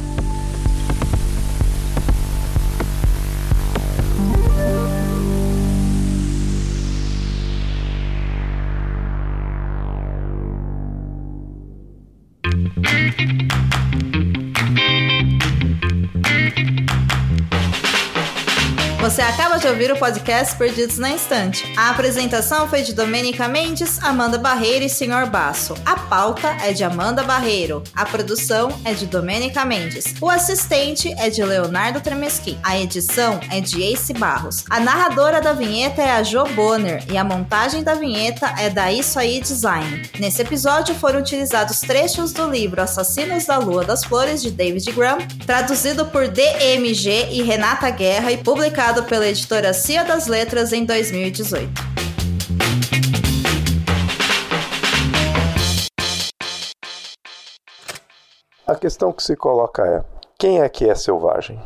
Ouvir o podcast Perdidos na Instante. A apresentação foi de Domênica Mendes, Amanda Barreiro e Senhor Basso. A pauta é de Amanda Barreiro. A produção é de Domênica Mendes. O assistente é de Leonardo Tremesqui. A edição é de Ace Barros. A narradora da vinheta é a Jo Bonner e a montagem da vinheta é da Isso Aí Design. Nesse episódio foram utilizados trechos do livro Assassinos da Lua das Flores de David Graham, traduzido por DMG e Renata Guerra e publicado pela editora Cia das Letras em 2018. A questão que se coloca é: quem é que é selvagem?